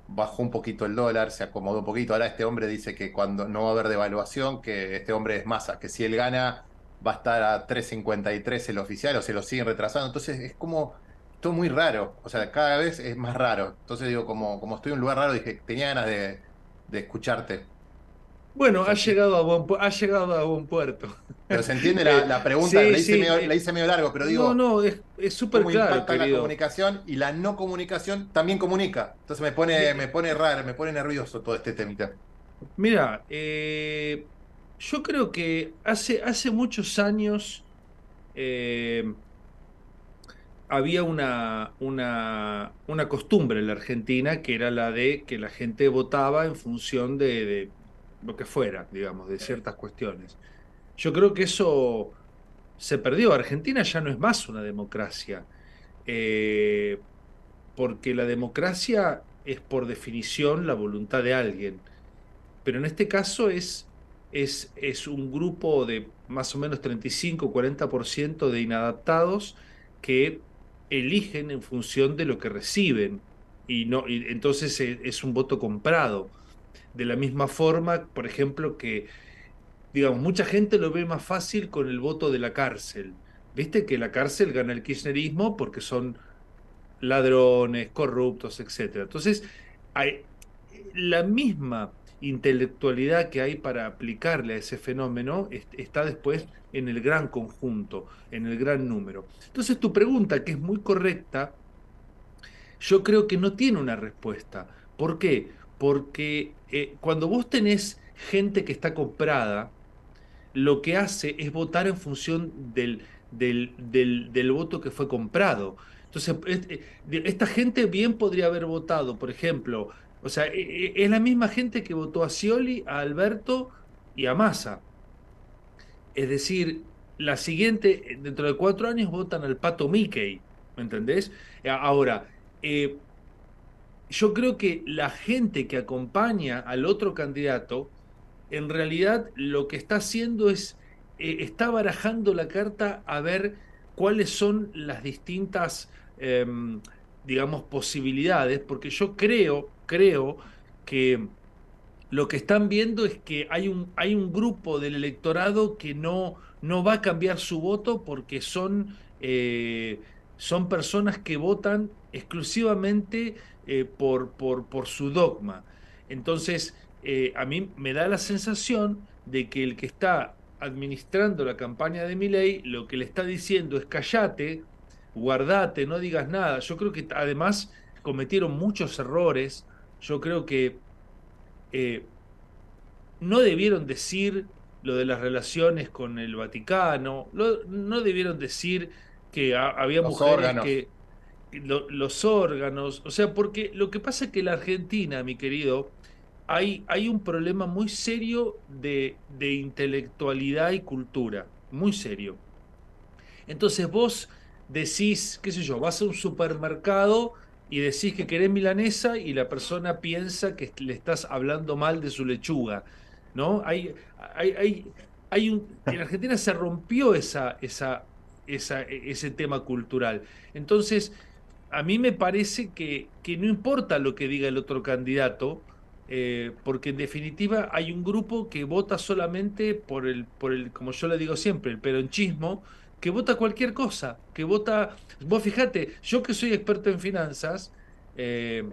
bajó un poquito el dólar, se acomodó un poquito. Ahora este hombre dice que cuando no va a haber devaluación, que este hombre es masa, que si él gana va a estar a 3.53 el oficial o se lo siguen retrasando. Entonces, es como todo muy raro. O sea, cada vez es más raro. Entonces, digo, como, como estoy en un lugar raro, dije, tenía ganas de, de escucharte. Bueno, ha llegado a buen, ha llegado a buen puerto. Pero se entiende la, la pregunta, Sí, la, hice sí, medio, eh, la hice medio largo, pero digo, no, no, es súper claro, impacta la comunicación y la no comunicación también comunica. Entonces me pone, me pone raro, me pone nervioso todo este temita. Mira, eh, yo creo que hace, hace muchos años eh, había una, una, una costumbre en la Argentina que era la de que la gente votaba en función de, de lo que fuera, digamos, de ciertas cuestiones. Yo creo que eso se perdió. Argentina ya no es más una democracia, eh, porque la democracia es por definición la voluntad de alguien pero en este caso es, es, es un grupo de, más o menos 35-40% de inadaptados que eligen en función de lo que reciben y no y entonces e, es un voto comprado. De la misma forma, por ejemplo, que digamos, mucha gente lo ve más fácil con el voto de la cárcel. Viste que la cárcel gana el kirchnerismo porque son ladrones, corruptos, etc. Entonces, hay la misma intelectualidad que hay para aplicarle a ese fenómeno está después en el gran conjunto, en el gran número. Entonces tu pregunta, que es muy correcta, yo creo que no tiene una respuesta. ¿Por qué? Porque eh, cuando vos tenés gente que está comprada, lo que hace es votar en función del, del, del, voto que fue comprado. Entonces, eh, esta gente bien podría haber votado, por ejemplo, o sea, e, e, es la misma gente que votó a Scioli, a Alberto y a Massa. Es decir, la siguiente, dentro de cuatro años votan al Pato Mickey, ¿me entendés? Ahora, eh, yo creo que la gente que acompaña al otro candidato, en realidad lo que está haciendo es, eh, está barajando la carta a ver cuáles son las distintas, em, digamos, posibilidades, porque yo creo, creo que lo que están viendo es que hay un, hay un grupo del electorado que no, no va a cambiar su voto porque son, eh, son personas que votan exclusivamente eh, por, por, por, su dogma. Entonces, eh, a mí me da la sensación de que el que está administrando la campaña de Milei lo que le está diciendo es callate, guardate, no digas nada. Yo creo que además cometieron muchos errores. Yo creo que eh, no debieron decir lo de las relaciones con el Vaticano, no debieron decir que había mujeres que los órganos, o sea, porque lo que pasa es que la Argentina, mi querido, hay, hay un problema muy serio de, de intelectualidad y cultura, muy serio. Entonces vos decís, qué sé yo, vas a un supermercado y decís que querés milanesa y la persona piensa que le estás hablando mal de su lechuga, ¿no? Hay, hay, hay, un, en Argentina se rompió esa, esa, ese tema cultural. Entonces, a mí me parece que, que no importa lo que diga el otro candidato, eh, porque en definitiva hay un grupo que vota solamente por el, por el, como yo le digo siempre, el peronchismo, que vota cualquier cosa, que vota, vos fíjate, yo que soy experto en finanzas, eh,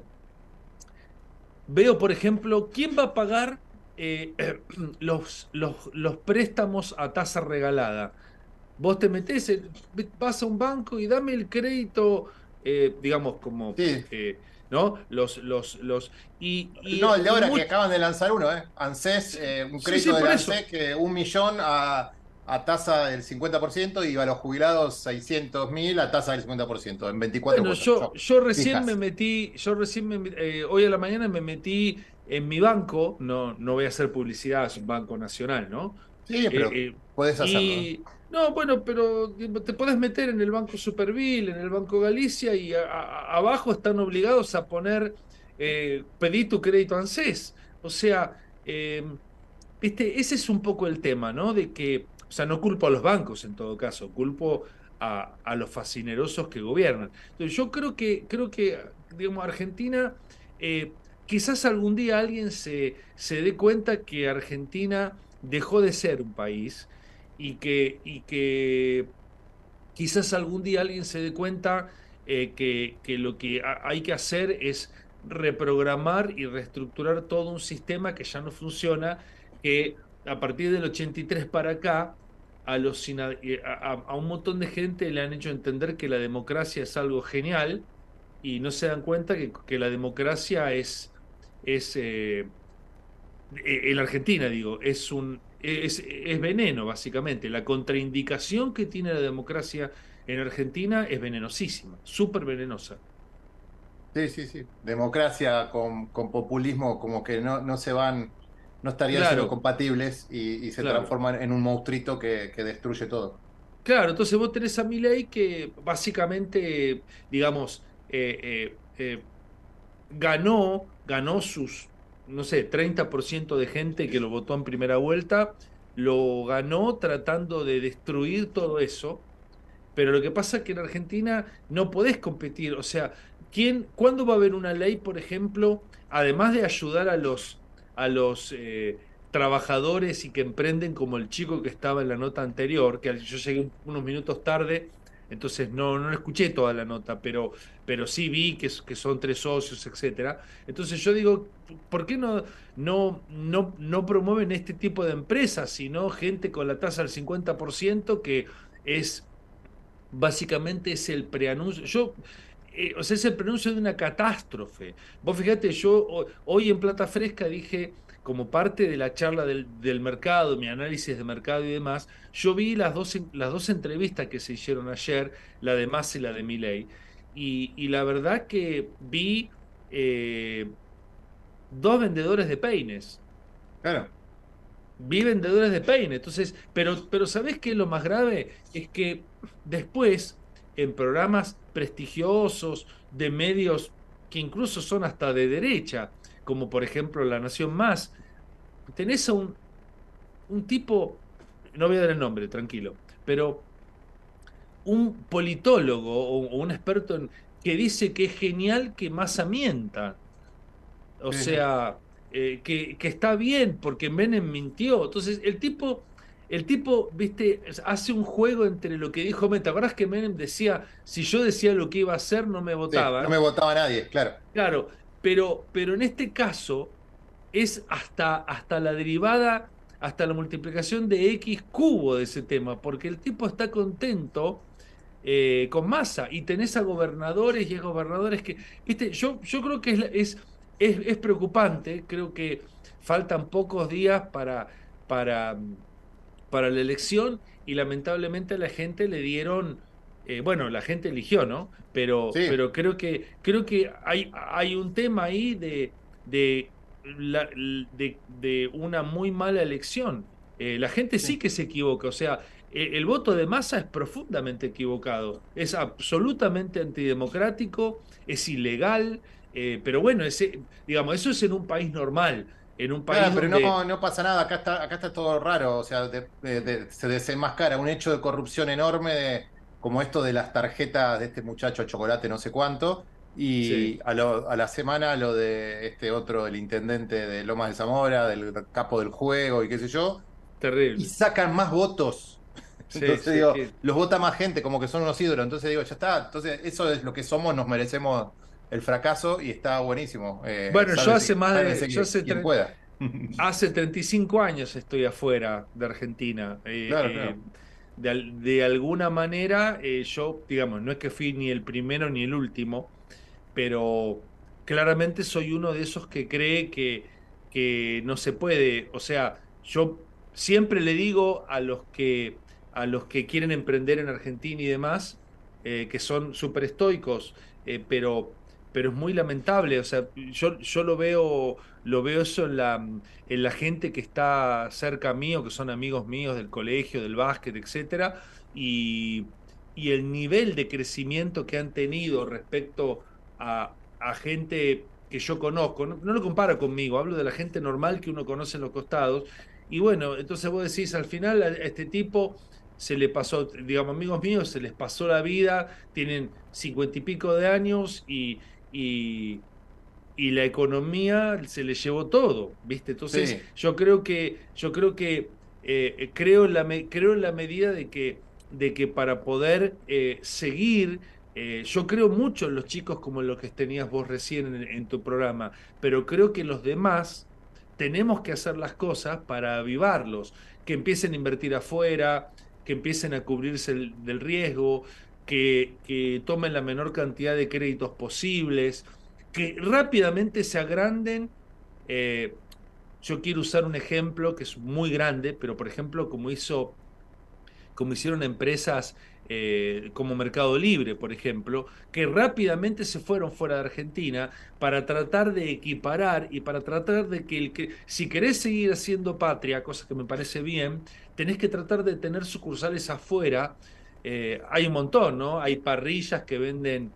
veo, por ejemplo, quién va a pagar eh, los, los, los, préstamos a tasa regalada. Vos te metés, vas a un banco y dame el crédito, digamos, como... ¿no? Los, los, los, y, no, el de ahora que acaban de lanzar uno, ¿eh? ANSES, eh, un crédito de ANSES que un millón a, a tasa del 50% y a los jubilados 600 mil a tasa del 50% en 24 bueno, yo, yo recién me metí, yo recién me, eh, hoy a la mañana me metí en mi banco, no, no voy a hacer publicidad, es un banco nacional, ¿no? Sí, pero eh, puedes hacerlo. No, bueno, pero te puedes meter en el Banco Superville, en el Banco Galicia y abajo están obligados a poner, eh, pedir tu crédito ANSES. O sea, eh, este, ese es un poco el tema, ¿no? De que, o sea, no culpo a los bancos en todo caso, culpo a, a los fascinerosos que gobiernan. Entonces, yo creo que, creo que digamos, Argentina, eh, quizás algún día alguien se, se dé cuenta que Argentina dejó de ser un país y que, y que quizás algún día alguien se dé cuenta eh, que, que, lo que hay que hacer es reprogramar y reestructurar todo un sistema que ya no funciona, que a partir del 83 para acá, a, los, a, un montón de gente le han hecho entender que la democracia es algo genial y no se dan cuenta que, que la democracia es, es eh, en la Argentina digo, es un, es, veneno, básicamente. La contraindicación que tiene la democracia en Argentina es venenosísima, súper venenosa. Sí, sí, sí. Democracia con, populismo como que no, no se van, no estarían siendo compatibles y, se transforman en un monstruito que, destruye todo. Claro, entonces vos tenés a ley que básicamente, digamos, eh, eh, eh, ganó, ganó sus no sé, 30% de gente que lo votó en primera vuelta lo ganó tratando de destruir todo eso. Pero lo que pasa es que en Argentina no podés competir. O sea, ¿quién, ¿cuándo va a haber una ley, por ejemplo, además de ayudar a los, a los eh, trabajadores y que emprenden como el chico que estaba en la nota anterior, que yo llegué unos minutos tarde, entonces no, no escuché toda la nota, pero, pero sí vi que, son tres socios, etcétera. Entonces yo digo, ¿por qué no, no, no, no promueven este tipo de empresas, sino gente con la tasa del 50% que es básicamente es el preanuncio? Yo eh, o sea, es el preanuncio de una catástrofe. Vos fíjate, yo hoy en Plata Fresca dije, como parte de la charla del, mercado, mi análisis de mercado y demás, yo vi las dos, las dos entrevistas que se hicieron ayer, la de Massa y la de Milley, y, y la verdad que vi eh, dos vendedores de peines. Claro. Vi vendedores de peines, entonces, pero, pero ¿sabés qué es lo más grave? Es que después, en programas prestigiosos, de medios que incluso son hasta de derecha, como por ejemplo La Nación Más, tenés a un, un tipo, no voy a dar el nombre, tranquilo, pero un politólogo o, un experto en, que dice que es genial que Massa mienta. O sea, eh, que, que, está bien porque Menem mintió. Entonces, el tipo, el tipo, viste, hace un juego entre lo que dijo Menem. ¿Te acordás que Menem decía, si yo decía lo que iba a hacer, no me votaba? no me votaba nadie, claro. Claro, pero, pero en este caso es hasta, hasta la derivada, hasta la multiplicación de X cubo de ese tema, porque el tipo está contento eh, con masa y tenés a gobernadores y a gobernadores que, viste, yo, yo creo que es, es, es, preocupante, creo que faltan pocos días para, para, para la elección y lamentablemente a la gente le dieron eh, bueno, la gente eligió, ¿no? Pero, pero creo que, creo que hay, hay un tema ahí de, de, de, una muy mala elección. Eh, la gente sí. que se equivoca, o sea, e, el, voto de masa es profundamente equivocado, es absolutamente antidemocrático, es ilegal, eh, pero bueno, ese, digamos, eso es en un país normal. En un país pero no, no, pasa nada, acá está, acá está todo raro, o sea, se desenmascara un hecho de corrupción enorme de, como esto de las tarjetas de este muchacho chocolate no sé cuánto, y a, la semana lo de este otro, el intendente de Lomas de Zamora, del capo del juego y qué sé yo. Terrible. Y sacan más votos. Entonces digo, los vota más gente, como que son unos ídolos. Entonces digo, ya está. Entonces, eso es lo que somos, nos merecemos el fracaso y está buenísimo. Eh, bueno, yo hace más de. Yo hace, hace 35 años estoy afuera de Argentina. Eh, claro, claro. Eh, de, alguna manera, eh, yo, digamos, no es que fui ni el primero ni el último, pero claramente soy uno de esos que cree que, que no se puede. O sea, yo siempre le digo a los que, a los que quieren emprender en Argentina y demás, eh, que son súper estoicos, eh, pero pero es muy lamentable. O sea, yo, yo lo veo, lo veo eso en la, en la gente que está cerca mío, que son amigos míos del colegio, del básquet, etcétera, y, y el nivel de crecimiento que han tenido respecto a, a gente que yo conozco, no, lo comparo conmigo, hablo de la gente normal que uno conoce en los costados, y bueno, entonces vos decís, al final a este tipo se le pasó, digamos, amigos míos, se les pasó la vida, tienen cincuenta y pico de años y, y, la economía se le llevó todo, ¿viste? Entonces, yo creo que, yo creo que eh, creo, en la, creo en la medida de que, de que para poder eh, seguir, eh, yo creo mucho en los chicos como los que tenías vos recién en, tu programa, pero creo que los demás tenemos que hacer las cosas para avivarlos, que empiecen a invertir afuera, que empiecen a cubrirse del riesgo, que, tomen la menor cantidad de créditos posibles, que rápidamente se agranden. Eh, yo quiero usar un ejemplo que es muy grande, pero por ejemplo, como hizo, como hicieron empresas eh, como Mercado Libre, por ejemplo, que rápidamente se fueron fuera de Argentina para tratar de equiparar y para tratar de que el que, si querés seguir haciendo patria, cosa que me parece bien, tenés que tratar de tener sucursales afuera eh, hay un montón, ¿no? Hay parrillas que venden,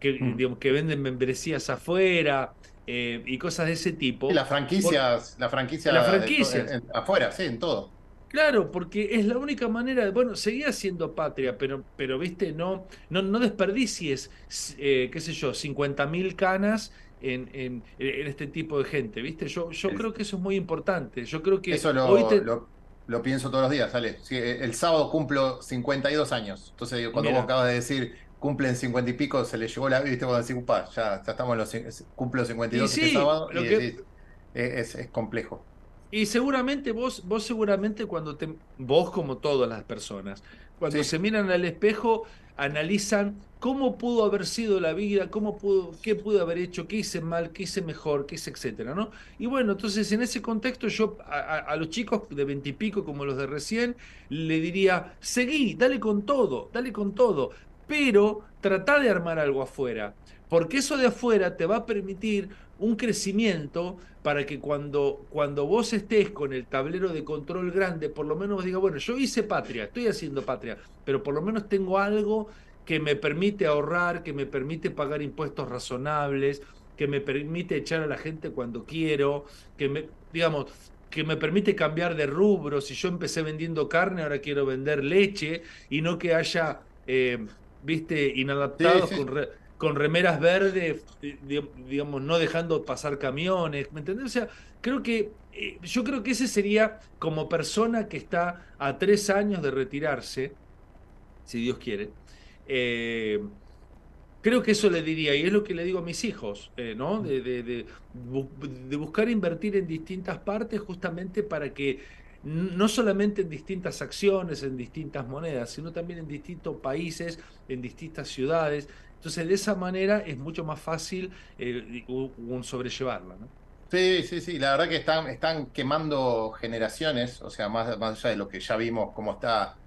que, mm. que venden membresías afuera eh, y cosas de ese tipo. las franquicias, la franquicia, la franquicia. afuera, sí, en todo. Claro, porque es la única manera de, bueno, seguía siendo patria, pero, pero viste, no, no, no desperdicies, eh, qué sé yo, 50.000 canas en, en, en, este tipo de gente, viste. Yo, yo creo que eso es muy importante. Yo creo que eso lo, hoy te... lo, lo, pienso todos los días, sale. Sí, el sábado cumplo 52 años. Entonces, cuando Mira. vos acabas de decir cumplen 50 y pico, se le llegó la vida, viste, cuando decís, upa, ya, ya estamos en los cumplo 52 sí, este sábado, y que... decís, es, es complejo. Y seguramente vos, vos seguramente cuando te, vos como todas las personas, cuando sí. se miran al espejo, analizan cómo pudo haber sido la vida, cómo pudo, qué pude haber hecho, qué hice mal, qué hice mejor, qué hice, etcétera, ¿no? Y bueno, entonces en ese contexto yo a, a, a los chicos de veintipico como los de recién, le diría, seguí, dale con todo, dale con todo, pero trata de armar algo afuera, porque eso de afuera te va a permitir un crecimiento para que cuando, cuando vos estés con el tablero de control grande, por lo menos diga, bueno, yo hice patria, estoy haciendo patria, pero por lo menos tengo algo que me permite ahorrar, que me permite pagar impuestos razonables, que me permite echar a la gente cuando quiero, que me, digamos, que me permite cambiar de rubro. Si yo empecé vendiendo carne, ahora quiero vender leche y no que haya, eh, viste, inadaptados sí, sí. con... Re con remeras verdes, digamos, no dejando pasar camiones, ¿me entendés? O sea, creo que eh, yo creo que ese sería como persona que está a tres años de retirarse, si Dios quiere. Eh, creo que eso le diría, y es lo que le digo a mis hijos, eh, ¿no? De, de, de buscar invertir en distintas partes justamente para que no solamente en distintas acciones, en distintas monedas, sino también en distintos países, en distintas ciudades. Entonces, de esa manera es mucho más fácil eh, un sobrellevarla. ¿no? Sí, sí, sí. La verdad que están, están quemando generaciones, o sea, más, más allá de lo que ya vimos, cómo está,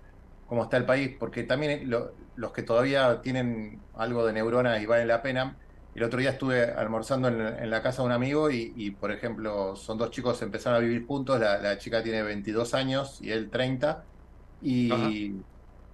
cómo está el país, porque también lo, los que todavía tienen algo de neuronas y valen la pena. El otro día estuve almorzando en, en la casa de un amigo y, y, por ejemplo, son dos chicos que empezaron a vivir juntos. La, la chica tiene 22 años y él 30. Y,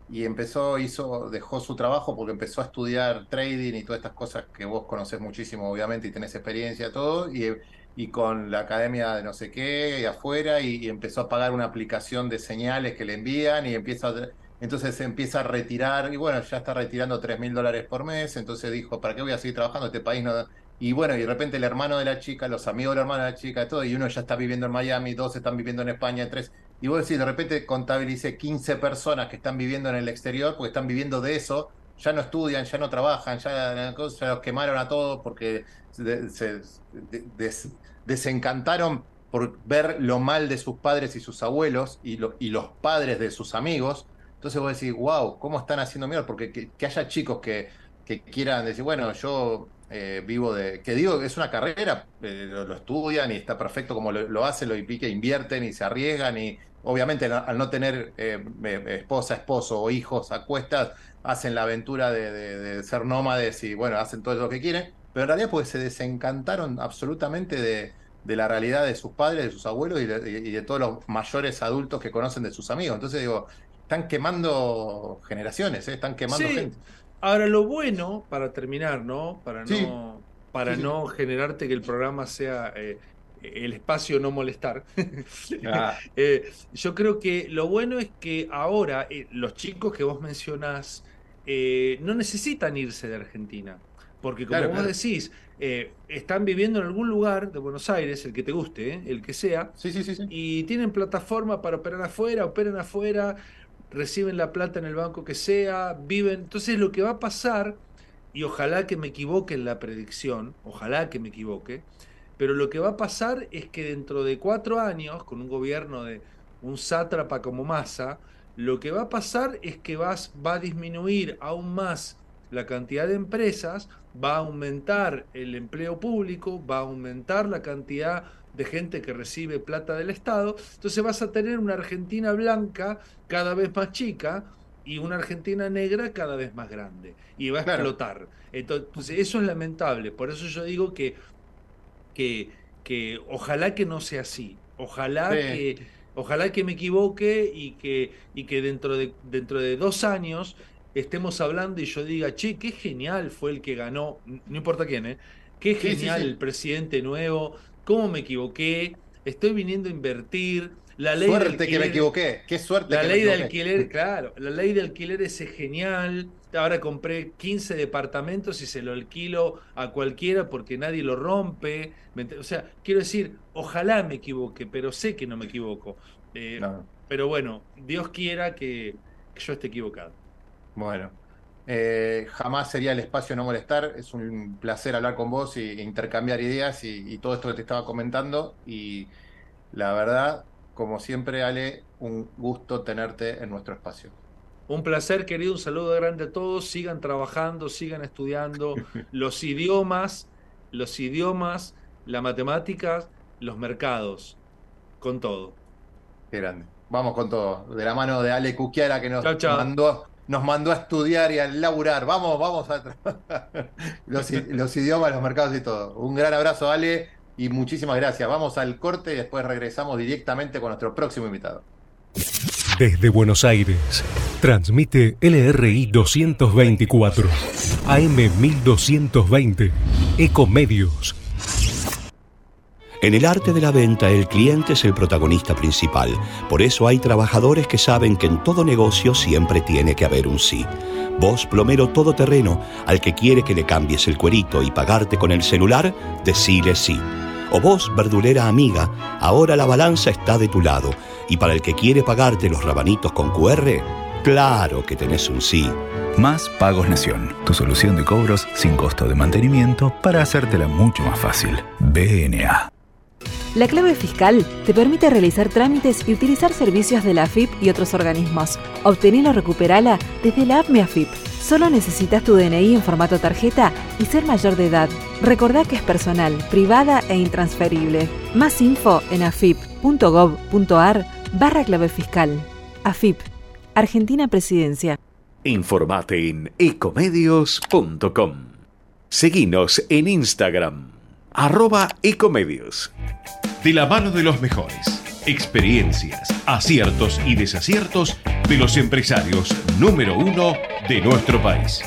y empezó, hizo, dejó su trabajo porque empezó a estudiar trading y todas estas cosas que vos conocés muchísimo, obviamente, y tenés experiencia, todo, y, y con la academia de no sé qué, y afuera, y, y, empezó a pagar una aplicación de señales que le envían, y empieza a, entonces se empieza a retirar, y bueno, ya está retirando 3 mil dólares por mes, entonces dijo, ¿para qué voy a seguir trabajando? Este país no... Y bueno, y de repente el hermano de la chica, los amigos del hermano de la chica, todo, y uno ya está viviendo en Miami, dos están viviendo en España, tres, y vos decís, de repente contabilicé 15 personas que están viviendo en el exterior porque están viviendo de eso, ya no estudian, ya no trabajan, ya, los quemaron a todos porque se, se des, desencantaron por ver lo mal de sus padres y sus abuelos y, lo, y los padres de sus amigos. Entonces vos decís, wow, ¿cómo están haciendo mierda? Porque que, que haya chicos que, que quieran decir, bueno, yo eh, vivo de. que digo, es una carrera, eh, lo, lo, estudian y está perfecto como lo, lo hacen, lo que invierten y se arriesgan y obviamente al no tener eh, esposa, esposo o hijos a cuestas, hacen la aventura de, de, de, ser nómades y bueno, hacen todo lo que quieren, pero en realidad pues se desencantaron absolutamente de, de la realidad de sus padres, de sus abuelos y de, y de, todos los mayores adultos que conocen de sus amigos. Entonces digo, están quemando generaciones, ¿eh? están quemando sí. gente. Ahora lo bueno, para terminar, ¿no? Para no, para sí, no generarte que el programa sea eh, el espacio no molestar. Ah. eh, yo creo que lo bueno es que ahora eh, los chicos que vos mencionás eh, no necesitan irse de Argentina. Porque como claro, vos claro. decís, eh, están viviendo en algún lugar de Buenos Aires, el que te guste, el que sea, sí, sí, y tienen plataforma para operar afuera, operan afuera, reciben la plata en el banco que sea, viven. Entonces lo que va a pasar, y ojalá que me equivoque en la predicción, ojalá que me equivoque, pero lo que va a pasar es que dentro de cuatro años, con un gobierno de un sátrapa como Massa, lo que va a pasar es que vas, va a disminuir aún más la cantidad de empresas, va a aumentar el empleo público, va a aumentar la cantidad de gente que recibe plata del Estado, entonces vas a tener una Argentina blanca cada vez más chica y una Argentina negra cada vez más grande y va a claro. explotar. Entonces, eso es lamentable, por eso yo digo que que, que ojalá que no sea así, ojalá sí. que ojalá que me equivoque y que, y que dentro, de, dentro de dos años estemos hablando y yo diga, che, qué genial fue el que ganó, no importa quién, ¿eh? qué genial sí, sí, el presidente nuevo, cómo me equivoqué, estoy viniendo a invertir, La ley de Suerte que me alquiler- equivoqué. Qué suerte La que me ley de alquiler, claro, la ley de alquiler es genial. Ahora compré 15 departamentos y se lo alquilo a cualquiera porque nadie lo rompe. ¿me ent- O sea, quiero decir, ojalá me equivoque, pero sé que no me equivoco. Eh, No, Pero bueno, Dios quiera que, que yo esté equivocado. Bueno. Eh, jamás sería el espacio no molestar. Es un placer hablar con vos y, e intercambiar ideas y, y todo esto que te estaba comentando. Y la verdad, como siempre, Ale, un gusto tenerte en nuestro espacio. Un placer, querido, un saludo grande a todos. Sigan trabajando, sigan estudiando los idiomas, los idiomas, la matemática, los mercados, con todo. Qué grande. Vamos con todo. De la mano de Ale Cuquiara que nos Chau, chau. mandó, nos mandó a estudiar y a laburar. Vamos, vamos a los, los idiomas, los mercados y todo. Un gran abrazo, Ale, y muchísimas gracias. Vamos al corte y después regresamos directamente con nuestro próximo invitado. Desde Buenos Aires, transmite LRI 224, AM 1220, Ecomedios. En el arte de la venta, el cliente es el protagonista principal. Por eso hay trabajadores que saben que en todo negocio siempre tiene que haber un sí. Vos, plomero todoterreno, al que quiere que le cambies el cuerito y pagarte con el celular, decile sí. O vos, verdulera amiga, ahora la balanza está de tu lado. Y para el que quiere pagarte los rabanitos con QR, claro que tenés un sí. Más Pagos Nación, tu solución de cobros sin costo de mantenimiento para hacértela mucho más fácil. BNA. La clave fiscal te permite realizar trámites y utilizar servicios de la AFIP y otros organismos. Obtenela o recuperala desde la app AFIP. Solo necesitas tu DNI en formato tarjeta y ser mayor de edad. Recordá que es personal, privada e intransferible. Más info en afip.gov.ar barra clave fiscal. AFIP. Argentina Presidencia. Informate en ecomedios.com. Seguinos en Instagram, arroba ecomedios. De la mano de los mejores. Experiencias, aciertos y desaciertos de los empresarios número uno de nuestro país.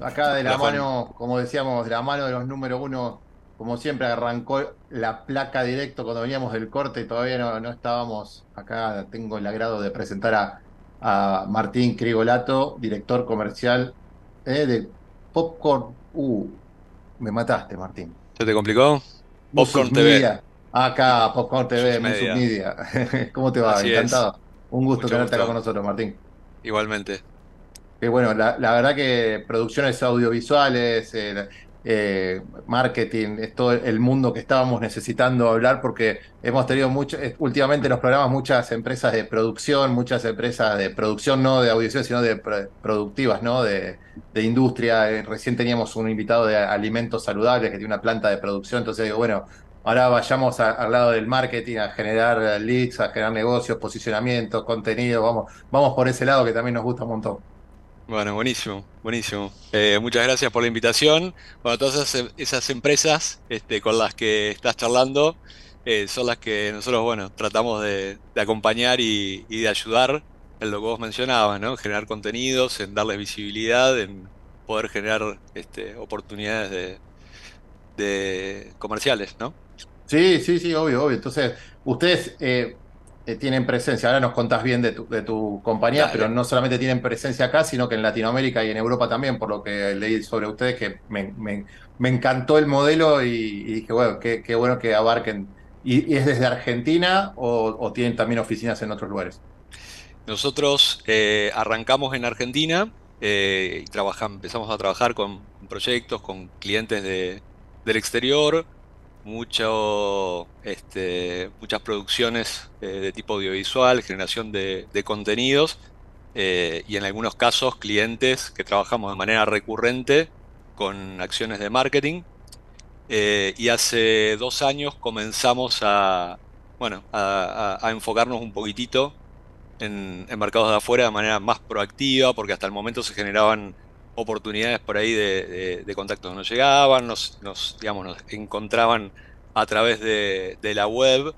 Acá de la mano, como decíamos, de la mano de los número uno, como siempre arrancó la placa directo cuando veníamos del corte y todavía no, no estábamos acá. Tengo el agrado de presentar a, a Martín Crigolato, director comercial eh, de Popcorn. Uh, me mataste, Martín. ¿Se te complicó? Popcorn TV. Acá, Popcorn TV, Media. ¿Cómo te va? Así es. Encantado. Un gusto Mucho tenerte acá con nosotros, Martín. Igualmente. Que bueno, la, la verdad que producciones audiovisuales, eh, eh, marketing, es todo el mundo que estábamos necesitando hablar porque hemos tenido mucho, eh, últimamente en los programas muchas empresas de producción, muchas empresas de producción no de audiovisual, sino de pro- productivas, ¿no? De, de industria. Eh, recién teníamos un invitado de alimentos saludables que tiene una planta de producción, entonces digo, bueno, ahora vayamos al lado del marketing, a generar eh, leads, a generar negocios, posicionamiento, contenido, vamos, vamos por ese lado que también nos gusta un montón. Bueno, buenísimo, buenísimo. Eh, muchas gracias por la invitación. Bueno, todas esas, esas empresas este, con las que estás charlando eh, son las que nosotros, bueno, tratamos de, acompañar y, de ayudar en lo que vos mencionabas, ¿no? Generar contenidos, en darles visibilidad, en poder generar este, oportunidades de, de comerciales, ¿no? Sí, sí, sí, obvio, obvio. Entonces, ustedes eh, eh, tienen presencia, ahora nos contás bien de tu, de tu compañía, Dale. pero no solamente tienen presencia acá, sino que en Latinoamérica y en Europa también, por lo que leí sobre ustedes, que me, me- me encantó el modelo y, y dije, bueno, qué, qué bueno que abarquen. ¿Y, y es desde Argentina o, o tienen también oficinas en otros lugares? Nosotros eh, arrancamos en Argentina eh, y trabaja- empezamos a trabajar con proyectos, con clientes de- del exterior, mucho, este, muchas producciones eh, de tipo audiovisual, generación de, contenidos eh, y en algunos casos clientes que trabajamos de manera recurrente con acciones de marketing. Eh, y hace dos años comenzamos a, bueno, a, enfocarnos un poquitito en mercados de afuera de manera más proactiva, porque hasta el momento se generaban oportunidades por ahí de, contactos nos llegaban, nos, digamos, nos encontraban a través de, la web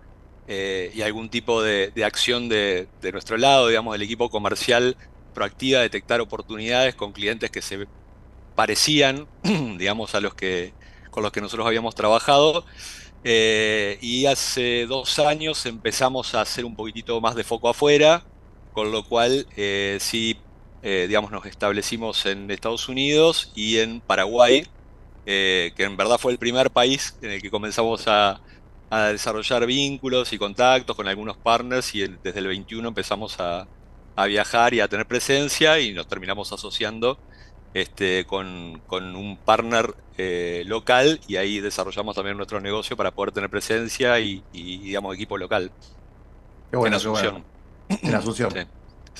eh, y algún tipo de, acción de, de nuestro lado, digamos, del equipo comercial proactiva, detectar oportunidades con clientes que se parecían, digamos, a los que, con los que nosotros habíamos trabajado. Eh, y hace dos años empezamos a hacer un poquitito más de foco afuera, con lo cual eh, sí, eh, digamos, nos establecimos en Estados Unidos y en Paraguay, eh, que en verdad fue el primer país en el que comenzamos a, a desarrollar vínculos y contactos con algunos partners y el- desde el 21 empezamos a, a viajar y a tener presencia y nos terminamos asociando este, con, con un partner eh, local y ahí desarrollamos también nuestro negocio para poder tener presencia y, y, digamos, equipo local. Qué bueno, en qué bueno. Asunción. En Asunción. Sí,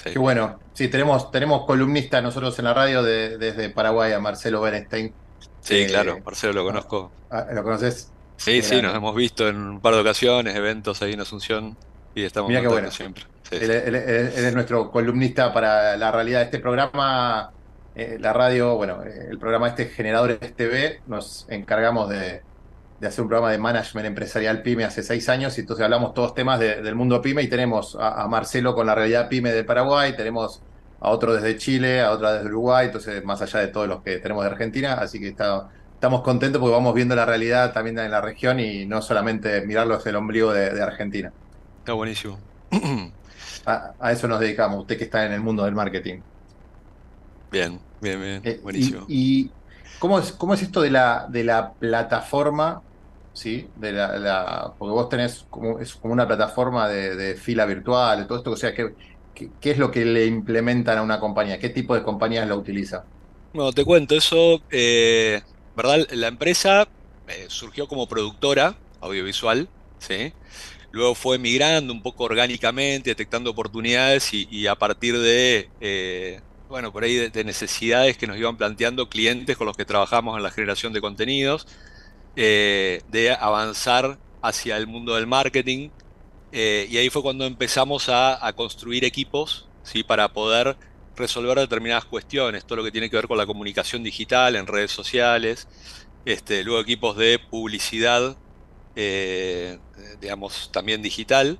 sí. Qué bueno. Sí, tenemos, tenemos columnista nosotros en la radio de- desde Paraguay a Marcelo Bernstein. Sí, Eh, claro, Marcelo lo conozco. ah, ¿Lo conoces? Sí, sí, nos hemos visto en un par de ocasiones, eventos ahí en Asunción y estamos Mira en qué bueno. siempre. Sí, Él, él- él- él es nuestro columnista para la realidad de este programa. eh, la radio, bueno, eh, el programa este Generadores TV, nos encargamos de, de hacer un programa de management empresarial PyME hace seis años y entonces hablamos todos temas de- del mundo PyME y tenemos a, a Marcelo con la realidad PyME de Paraguay, tenemos a otro desde Chile, a otra desde Uruguay, entonces más allá de todos los que tenemos de Argentina, así que está- estamos contentos porque vamos viendo la realidad también en la región y no solamente mirarlo desde el ombligo de- de Argentina. Está buenísimo. A, a eso nos dedicamos, usted que está en el mundo del marketing. Bien, bien, bien, Eh, buenísimo. y, y cómo es, cómo es esto de la, de la plataforma? ¿Sí? De la, la- porque vos tenés como, es como una plataforma de, de fila virtual, todo esto, o sea, ¿qué, qué, es lo que le implementan a una compañía? ¿Qué tipo de compañías lo utiliza? Bueno, te cuento, eso, eh, ¿verdad? La empresa eh, surgió como productora audiovisual, ¿sí? Luego fue migrando un poco orgánicamente, detectando oportunidades y, a partir de, eh, bueno, por ahí de necesidades que nos iban planteando clientes con los que trabajamos en la generación de contenidos, eh, de avanzar hacia el mundo del marketing. eh, y ahí fue cuando empezamos a, construir equipos, ¿sí? Para poder resolver determinadas cuestiones, todo lo que tiene que ver con la comunicación digital en redes sociales, este, luego equipos de publicidad, eh, digamos, también digital.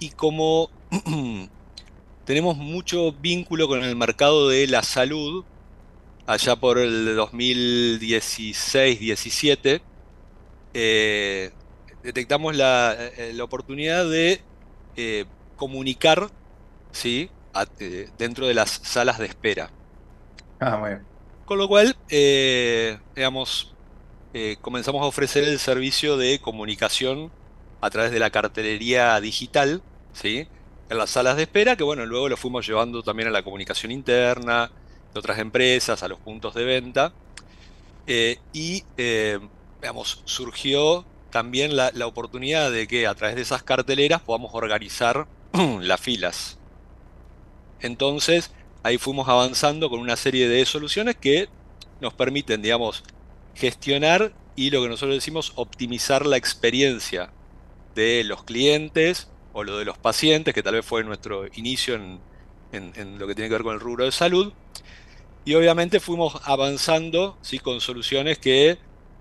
y como tenemos mucho vínculo con el mercado de la salud, allá por el 2016-17, eh, detectamos la, eh, la oportunidad de eh, comunicar ¿sí? a- eh, dentro de las salas de espera. Ah, muy bien. Con lo cual, eh, digamos, comenzamos a ofrecer el servicio de comunicación a través de la cartelería digital, ¿sí? En las salas de espera, que bueno, luego lo fuimos llevando también a la comunicación interna de otras empresas, a los puntos de venta. Eh, y, eh, surgió también la, la oportunidad de que a través de esas carteleras podamos organizar las filas. Entonces, ahí fuimos avanzando con una serie de soluciones que nos permiten, digamos, gestionar y lo que nosotros decimos, optimizar la experiencia de los clientes o lo de los pacientes, que tal vez fue nuestro inicio en- en lo que tiene que ver con el rubro de salud. Y obviamente fuimos avanzando ¿sí? con soluciones que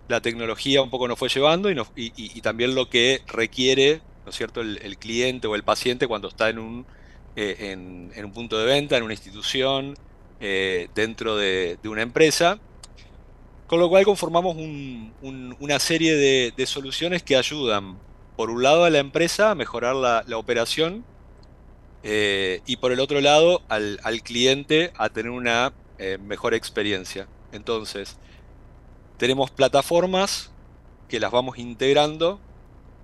la tecnología un poco nos fue llevando y, también lo que requiere, ¿no es cierto?, el, cliente o el paciente cuando está en un, eh, en, un punto de venta, en una institución, eh, dentro de, una empresa. Con lo cual conformamos un- un- una serie de, soluciones que ayudan, por un lado, a la empresa a mejorar la, operación eh, y por el otro lado, al cliente a tener una eh, mejor experiencia. Entonces, tenemos plataformas que las vamos integrando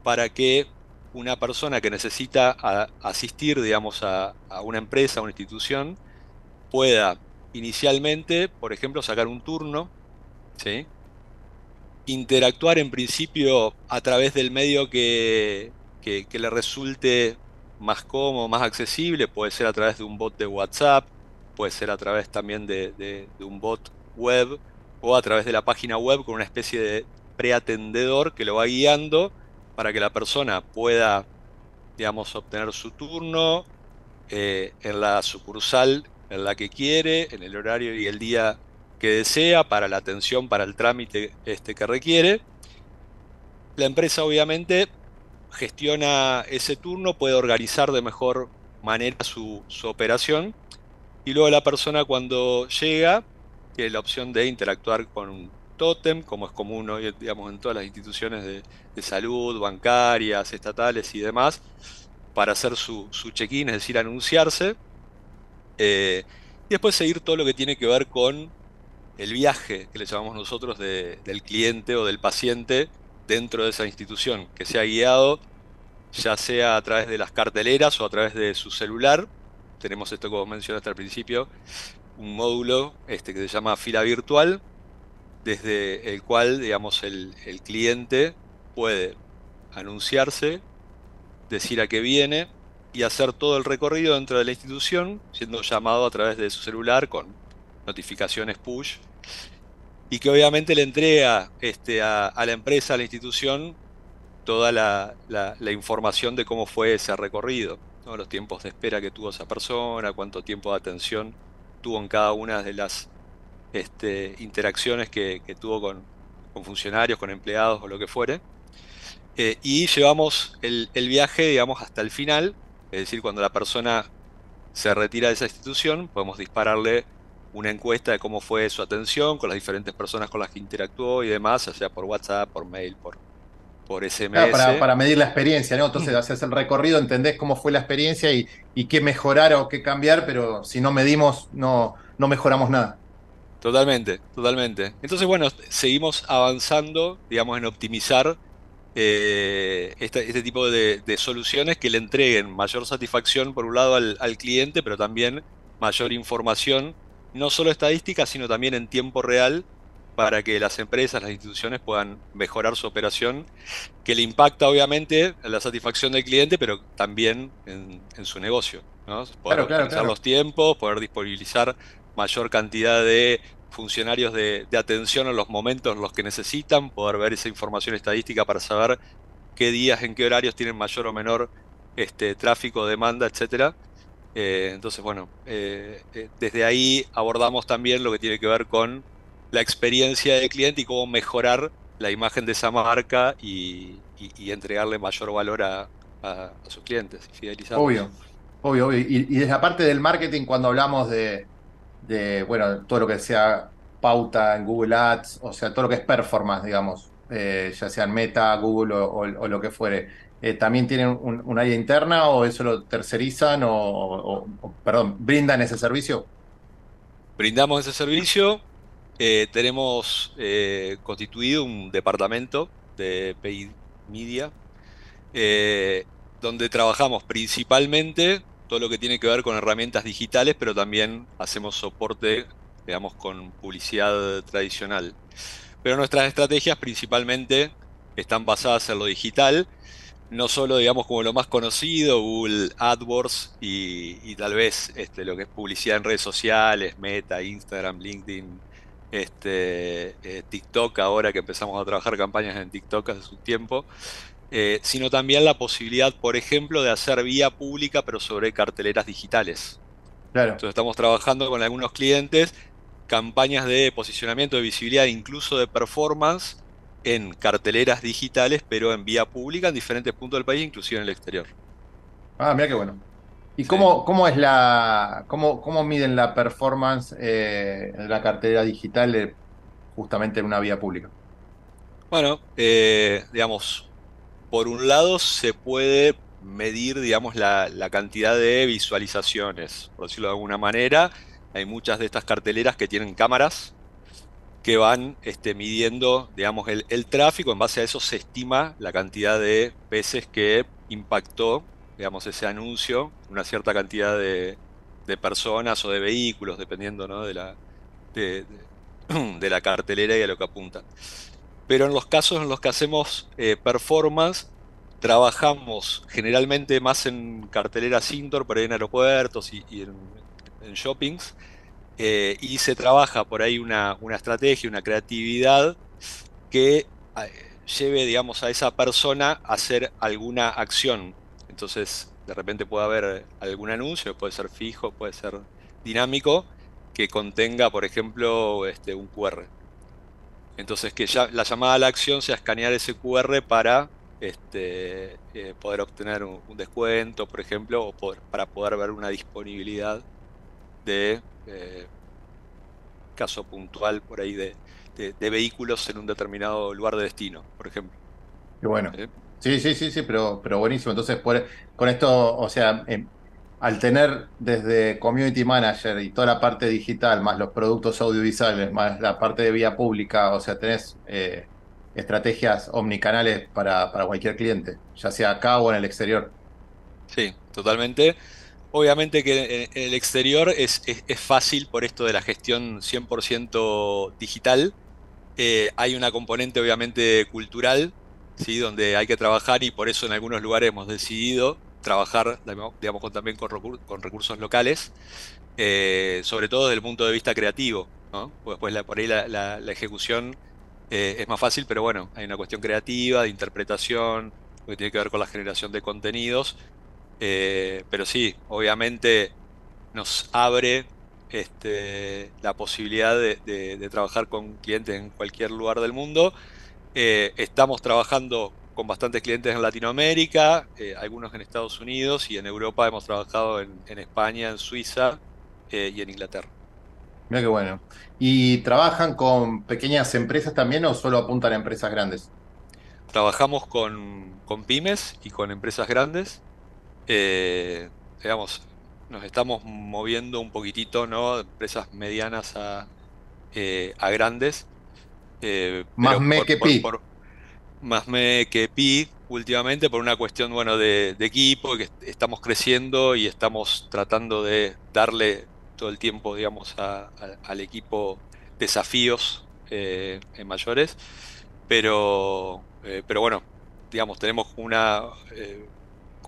para que una persona que necesita asistir, digamos, a, a una empresa, a una institución, pueda inicialmente, por ejemplo, sacar un turno, ¿sí? interactuar en principio a través del medio que, que- que le resulte más cómodo, más accesible, puede ser a través de un bot de WhatsApp, puede ser a través también de, un bot web o a través de la página web con una especie de preatendedor que lo va guiando para que la persona pueda, digamos, obtener su turno eh, en la sucursal en la que quiere, en el horario y el día que desea, para la atención, para el trámite este, que requiere. La empresa obviamente gestiona ese turno, puede organizar de mejor manera su operación y luego la persona cuando llega tiene la opción de interactuar con un tótem, como es común hoy digamos, en todas las instituciones de, salud, bancarias, estatales y demás, para hacer su, su check-in, es decir, anunciarse. Eh, y después seguir todo lo que tiene que ver con el viaje que le llamamos nosotros de- del cliente o del paciente dentro de esa institución, que sea guiado ya sea a través de las carteleras o a través de su celular. Tenemos esto, como mencionaste al principio, un módulo este, que se llama fila virtual, desde el cual, digamos, el, el cliente puede anunciarse, decir a qué viene y hacer todo el recorrido dentro de la institución, siendo llamado a través de su celular con notificaciones push, y que obviamente le entrega este, a, la empresa, a la institución, toda la- la información de cómo fue ese recorrido, los tiempos de espera que tuvo esa persona, cuánto tiempo de atención tuvo en cada una de las este, interacciones que, tuvo con, con funcionarios, con empleados o lo que fuere. Eh, y llevamos el, el viaje, digamos, hasta el final, es decir, cuando la persona se retira de esa institución, podemos dispararle una encuesta de cómo fue su atención con las diferentes personas con las que interactuó y demás, ya sea por WhatsApp, por mail, por, por SMS. Claro, para, para medir la experiencia, ¿no? Entonces haces el recorrido, entendés cómo fue la experiencia y, y qué mejorar o qué cambiar, pero si no medimos, no, no mejoramos nada. Totalmente, totalmente. Entonces, bueno, seguimos avanzando, digamos, en optimizar eh, este, este tipo de, de soluciones que le entreguen mayor satisfacción, por un lado, al, al cliente, pero también mayor información, no solo estadística, sino también en tiempo real, para que las empresas, las instituciones puedan mejorar su operación, que le impacta obviamente en la satisfacción del cliente, pero también en, en su negocio, ¿no? Poder Claro, claro, optimizar claro. los tiempos, poder disponibilizar mayor cantidad de funcionarios de, de atención en los momentos en los que necesitan, poder ver esa información estadística para saber qué días, en qué horarios tienen mayor o menor este, tráfico, demanda, etcétera. Eh, entonces, bueno, eh, eh, desde ahí abordamos también lo que tiene que ver con la experiencia del cliente y cómo mejorar la imagen de esa marca y, y- y entregarle mayor valor a, a- a sus clientes y. Obvio, obvio, obvio. Y, y desde la parte del marketing, cuando hablamos de, de, bueno, todo lo que sea pauta en Google Ads, o sea, todo lo que es performance, digamos, eh, ya sea en Meta, Google o, o- o lo que fuere, eh, ¿también tienen un, un área interna o eso lo tercerizan o- perdón, brindan ese servicio? Brindamos ese servicio. Eh, tenemos eh, constituido un departamento de paid media eh, donde trabajamos principalmente todo lo que tiene que ver con herramientas digitales, pero también hacemos soporte, digamos, con publicidad tradicional. Pero nuestras estrategias principalmente están basadas en lo digital, no solo, digamos, como lo más conocido, Google AdWords y, y tal vez este, lo que es publicidad en redes sociales, Meta, Instagram, LinkedIn, este, eh, TikTok, ahora que empezamos a trabajar campañas en TikTok hace un tiempo, eh, sino también la posibilidad, por ejemplo, de hacer vía pública, pero sobre carteleras digitales. Claro. Entonces estamos trabajando con algunos clientes campañas de posicionamiento, de visibilidad, incluso de performance en carteleras digitales, pero en vía pública en diferentes puntos del país, inclusive en el exterior. Ah, mira qué bueno. ¿Y cómo, cómo es la, cómo, cómo miden la performance eh, de la cartera digital eh, justamente en una vía pública? Bueno, eh, digamos, por un lado se puede medir, digamos, la, la cantidad de visualizaciones, por decirlo de alguna manera. Hay muchas de estas carteleras que tienen cámaras que van este, midiendo, digamos, el, el tráfico. En base a eso se estima la cantidad de veces que impactó, digamos, ese anuncio, una cierta cantidad de, de personas o de vehículos, dependiendo, ¿no? de la, de, la cartelera y a lo que apunta. Pero en los casos en los que hacemos eh, performance, trabajamos generalmente más en carteleras indoor, ahí en aeropuertos y, en shoppings, eh, y se trabaja por ahí una, una estrategia, una creatividad que eh, lleve, digamos, a esa persona a hacer alguna acción. Entonces, de repente puede haber algún anuncio, puede ser fijo, puede ser dinámico, que contenga, por ejemplo, este, un QR. Entonces, que ya la llamada a la acción sea escanear ese QR para este, eh, poder obtener un, descuento, por ejemplo, o para poder ver una disponibilidad de eh, caso puntual por ahí de, vehículos en un determinado lugar de destino, por ejemplo. Qué bueno. Sí, sí, sí, sí, pero, pero buenísimo. Entonces, con esto, o sea, em, al tener desde Community Manager y toda la parte digital, más los productos audiovisuales, más la parte de vía pública, o sea, tenés eh, estrategias omnicanales para, para cualquier cliente, ya sea acá o en el exterior. Sí, totalmente. Obviamente que en el exterior es, fácil por esto de la gestión 100% digital. Eh, hay una componente obviamente cultural, ¿sí? donde hay que trabajar y por eso en algunos lugares hemos decidido trabajar digamos, también con, recursos locales, eh, sobre todo desde el punto de vista creativo. ¿no? Pues después la, por ahí la, ejecución eh, es más fácil, pero bueno, hay una cuestión creativa, de interpretación, que tiene que ver con la generación de contenidos eh, pero sí, obviamente nos abre este, la posibilidad de, trabajar con clientes en cualquier lugar del mundo. Eh, estamos trabajando con bastantes clientes en Latinoamérica, eh, algunos en Estados Unidos y en Europa hemos trabajado en, España, en Suiza y en Inglaterra. Mira qué bueno. ¿Y trabajan con pequeñas empresas también o solo apuntan a empresas grandes? Trabajamos con, con pymes y con empresas grandes. Eh, digamos, nos estamos moviendo un poquitito, ¿no? De empresas medianas a, eh, a grandes. Eh, más me que pi. más me que pi últimamente por una cuestión, bueno, de, equipo, que estamos creciendo y estamos tratando de darle todo el tiempo, digamos, al equipo desafíos mayores. Pero, pero bueno, digamos, tenemos una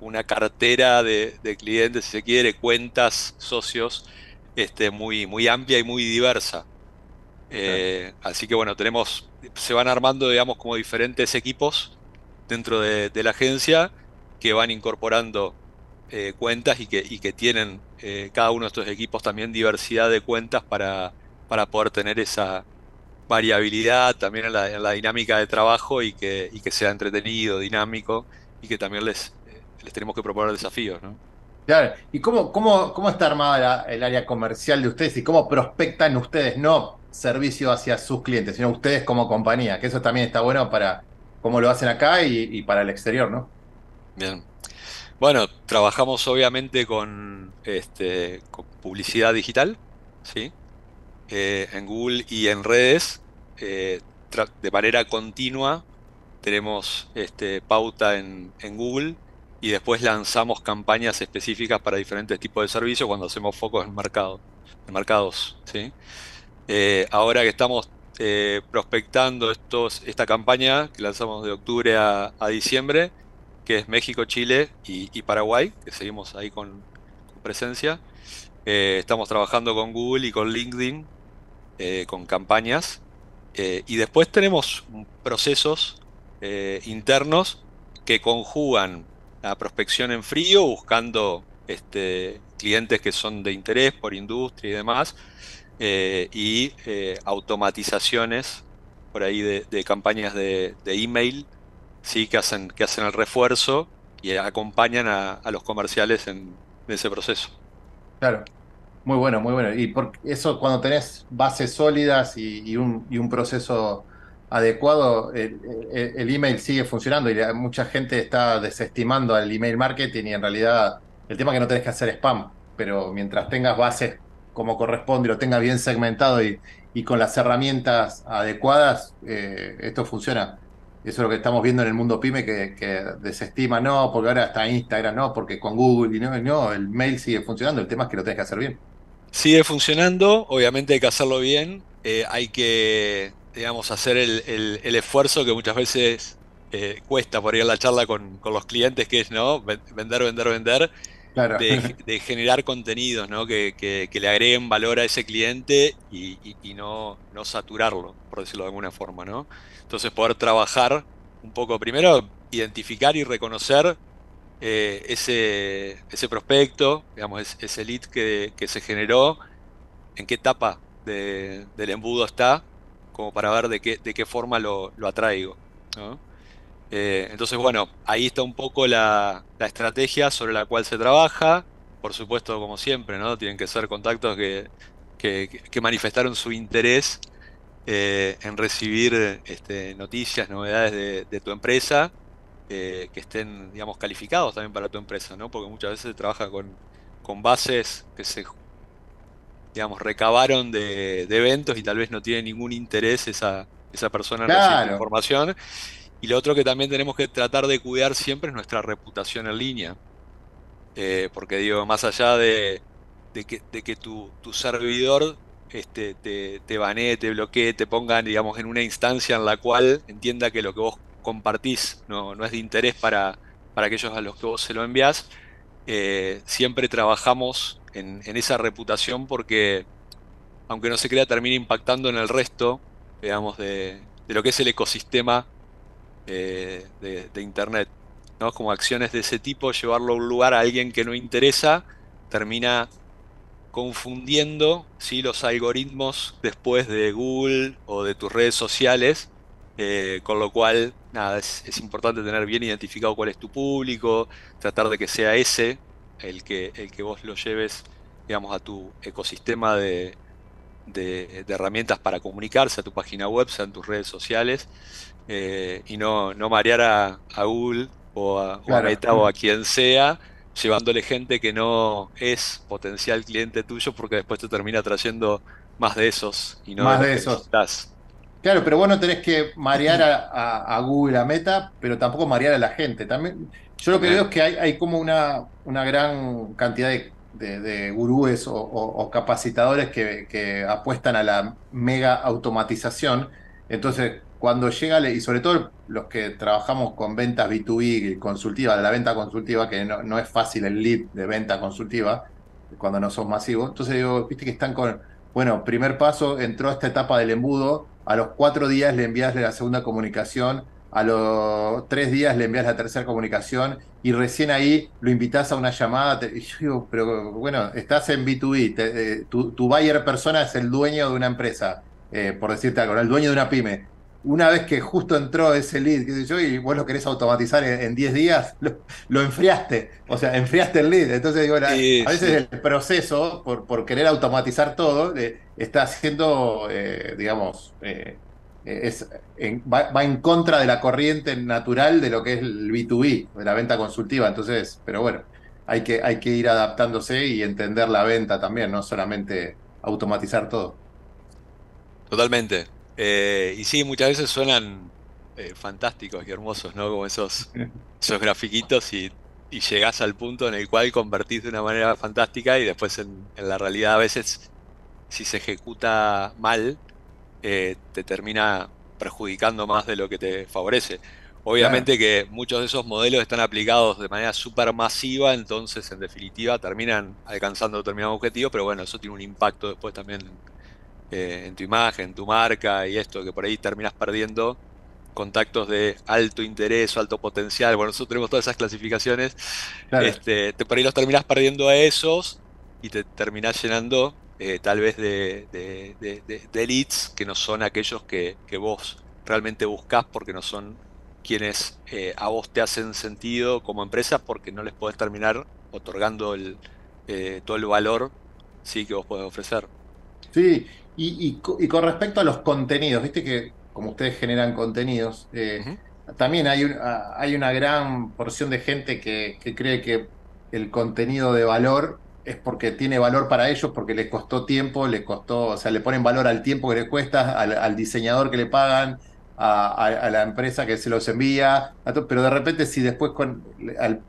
una cartera de, clientes, si se quiere, cuentas, socios, este, muy, muy amplia y muy diversa. Eh, así que bueno, tenemos, se van armando, digamos, como diferentes equipos dentro de, la agencia que van incorporando eh, cuentas y que, que tienen eh, cada uno de estos equipos también diversidad de cuentas para, para poder tener esa variabilidad también en la, dinámica de trabajo y que, y que sea entretenido, dinámico y que también les, les tenemos que proponer desafíos, ¿no? Claro, ¿y cómo, cómo, cómo está armada el área comercial de ustedes y cómo prospectan ustedes, no servicio hacia sus clientes, sino ustedes como compañía? Que eso también está bueno para cómo lo hacen acá y, para el exterior, ¿no? Bien. Bueno, trabajamos obviamente con, este, publicidad digital, ¿sí? Eh, en Google y en redes, eh, de manera continua. Tenemos este, pauta en, en Google y después lanzamos campañas específicas para diferentes tipos de servicios cuando hacemos focos en, mercado, en mercados. ¿sí? Eh, ahora que estamos eh, prospectando estos, esta campaña que lanzamos de octubre a, diciembre, que es México, Chile y, Paraguay, que seguimos ahí con, presencia. Eh, estamos trabajando con Google y con LinkedIn, con campañas. y después tenemos procesos internos que conjugan la prospección en frío, buscando este, clientes que son de interés por industria y demás, eh, y eh, automatizaciones por ahí de, campañas de, email, sí, que hacen, que hacen el refuerzo y acompañan a, los comerciales en, ese proceso. Claro, muy bueno, muy bueno. Y por eso cuando tenés bases sólidas y, un, y un proceso adecuado, el, email sigue funcionando y mucha gente está desestimando al email marketing y en realidad el tema es que no tenés que hacer spam, pero mientras tengas bases como corresponde y lo tengas bien segmentado y, con las herramientas adecuadas, eh, esto funciona. Eso es lo que estamos viendo en el mundo pyme que, desestima, no, porque ahora está Instagram, no, porque con Google y no, no, el mail sigue funcionando, el tema es que lo tenés que hacer bien. Sigue funcionando, obviamente hay que hacerlo bien, eh, hay que digamos, hacer el, esfuerzo que muchas veces eh, cuesta por ir a la charla con, los clientes, que es, ¿no? Vender, vender, vender. Claro. de, de generar contenidos, ¿no? Que, que- que le agreguen valor a ese cliente y, y- y no, no saturarlo, por decirlo de alguna forma, ¿no? Entonces poder trabajar un poco, primero identificar y reconocer eh, ese, ese prospecto, digamos, es- ese lead que, que se generó, en qué etapa de- del embudo está, como para ver de qué, de qué forma lo, lo atraigo. Eh, entonces, bueno, ahí está un poco la, la estrategia sobre la cual se trabaja. Por supuesto, como siempre, ¿no? Tienen que ser contactos que, que- que manifestaron su interés eh, en recibir este, noticias, novedades de, de tu empresa, eh, que estén, digamos, calificados también para tu empresa, ¿no? Porque muchas veces se trabaja con, con bases que se, digamos, recabaron de, de eventos y tal vez no tiene ningún interés esa, esa persona en recibir Claro. información. Y lo otro que también tenemos que tratar de cuidar siempre es nuestra reputación en línea. Eh, porque digo, más allá de, de que, de que tu, tu servidor este, te, te banee, te bloquee, te pongan, digamos, en una instancia en la cual entienda que lo que vos compartís no, no es de interés para, para aquellos a los que vos se lo envías, eh, siempre trabajamos en, esa reputación porque, aunque no se crea, termina impactando en el resto, digamos, de, lo que es el ecosistema eh, de, Internet. ¿no? Como acciones de ese tipo, llevarlo a un lugar a alguien que no interesa, termina confundiendo ¿sí? los algoritmos después de Google o de tus redes sociales, eh, con lo cual, nada, es importante tener bien identificado cuál es tu público, tratar de que sea ese el que, el que vos lo lleves, digamos, a tu ecosistema de, de- de herramientas para comunicarse, a tu página web, sea en tus redes sociales, eh, y no, no marear a, a Google o a, o a Claro. Meta o a quien sea, llevándole gente que no es potencial cliente tuyo, porque después te termina trayendo más de esos y no Más de esos. necesitas. Claro, pero vos no tenés que marear a, a- a Google, a Meta, pero tampoco marear a la gente. También, yo lo que veo es que hay, hay como una, una gran cantidad de, de- de gurúes o, o- o capacitadores que, que apuestan a la mega automatización. Entonces, cuando llega, le- y sobre todo los que trabajamos con ventas B2B consultiva, de la venta consultiva, que no, no es fácil el lead de venta consultiva, cuando no son masivos. Entonces digo, viste que están con, bueno, primer paso, entró a esta etapa del embudo, a los cuatro días le envías la segunda comunicación, a los tres días le envías la tercera comunicación y recién ahí lo invitas a una llamada. te- y yo digo, pero bueno, estás en B2B, te- eh, tu, tu buyer persona es el dueño de una empresa, eh, por decirte algo, el dueño de una pyme. Una vez que justo entró ese lead, yo, y vos lo querés automatizar en en 10 días, lo, lo enfriaste, o sea, enfriaste el lead. Entonces digo, Sí, a veces sí. el proceso, por, por querer automatizar todo, eh, está haciendo, eh, digamos, eh, es, en- va, va en contra de la corriente natural de lo que es el B2B, de la venta consultiva. Entonces, pero bueno, hay que, hay que ir adaptándose y entender la venta también, no solamente automatizar todo. Totalmente. Eh, y sí, muchas veces suenan fantásticos y hermosos, ¿no? Como esos, esos grafiquitos y, y llegás al punto en el cual convertís de una manera fantástica y después en, en la realidad a veces, si se ejecuta mal, eh, te termina perjudicando más de lo que te favorece. Obviamente que muchos de esos modelos están aplicados de manera súper masiva, entonces en definitiva terminan alcanzando determinado objetivo, pero bueno, eso tiene un impacto después también eh, en tu imagen, en tu marca y esto, que por ahí terminas perdiendo contactos de alto interés o alto potencial. Bueno, nosotros tenemos todas esas clasificaciones. Claro. Este, te, por ahí los terminás perdiendo a esos y te terminás llenando eh, tal vez de, de, de- de- de leads que no son aquellos que, que vos realmente buscás porque no son quienes eh, a vos te hacen sentido como empresa porque no les podés terminar otorgando el, eh, todo el valor sí, que vos podés ofrecer. Sí, y, y co- y con respecto a los contenidos, viste que como ustedes generan contenidos, eh, también hay, un- hay una gran porción de gente que, que cree que el contenido de valor es porque tiene valor para ellos, porque les costó tiempo, les costó, o sea, le ponen valor al tiempo que les cuesta, al, al diseñador que le pagan, a, la empresa que se los envía, pero de repente si después con al,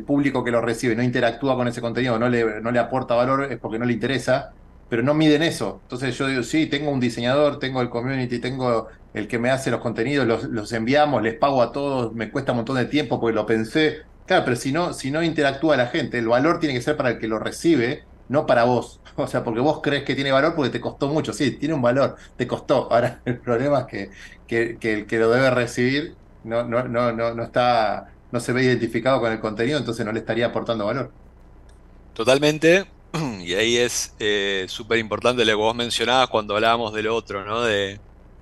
público que lo recibe no interactúa con ese contenido, no le, no le aporta valor, es porque no le interesa pero no miden eso. Entonces yo digo, sí, tengo un diseñador, tengo el community, tengo el que me hace los contenidos, los, los enviamos, les pago a todos, me cuesta un montón de tiempo porque lo pensé, Claro, pero si no, si no interactúa la gente, el valor tiene que ser para el que lo recibe, no para vos. O sea, porque vos crees que tiene valor porque te costó mucho. Sí, tiene un valor, te costó. Ahora, el problema es que, el que lo debe recibir no, no, no, no, no está, no se ve identificado con el contenido, entonces no le estaría aportando valor. Totalmente. Y ahí es eh, súper importante lo que vos mencionabas cuando hablábamos del otro, ¿no? De,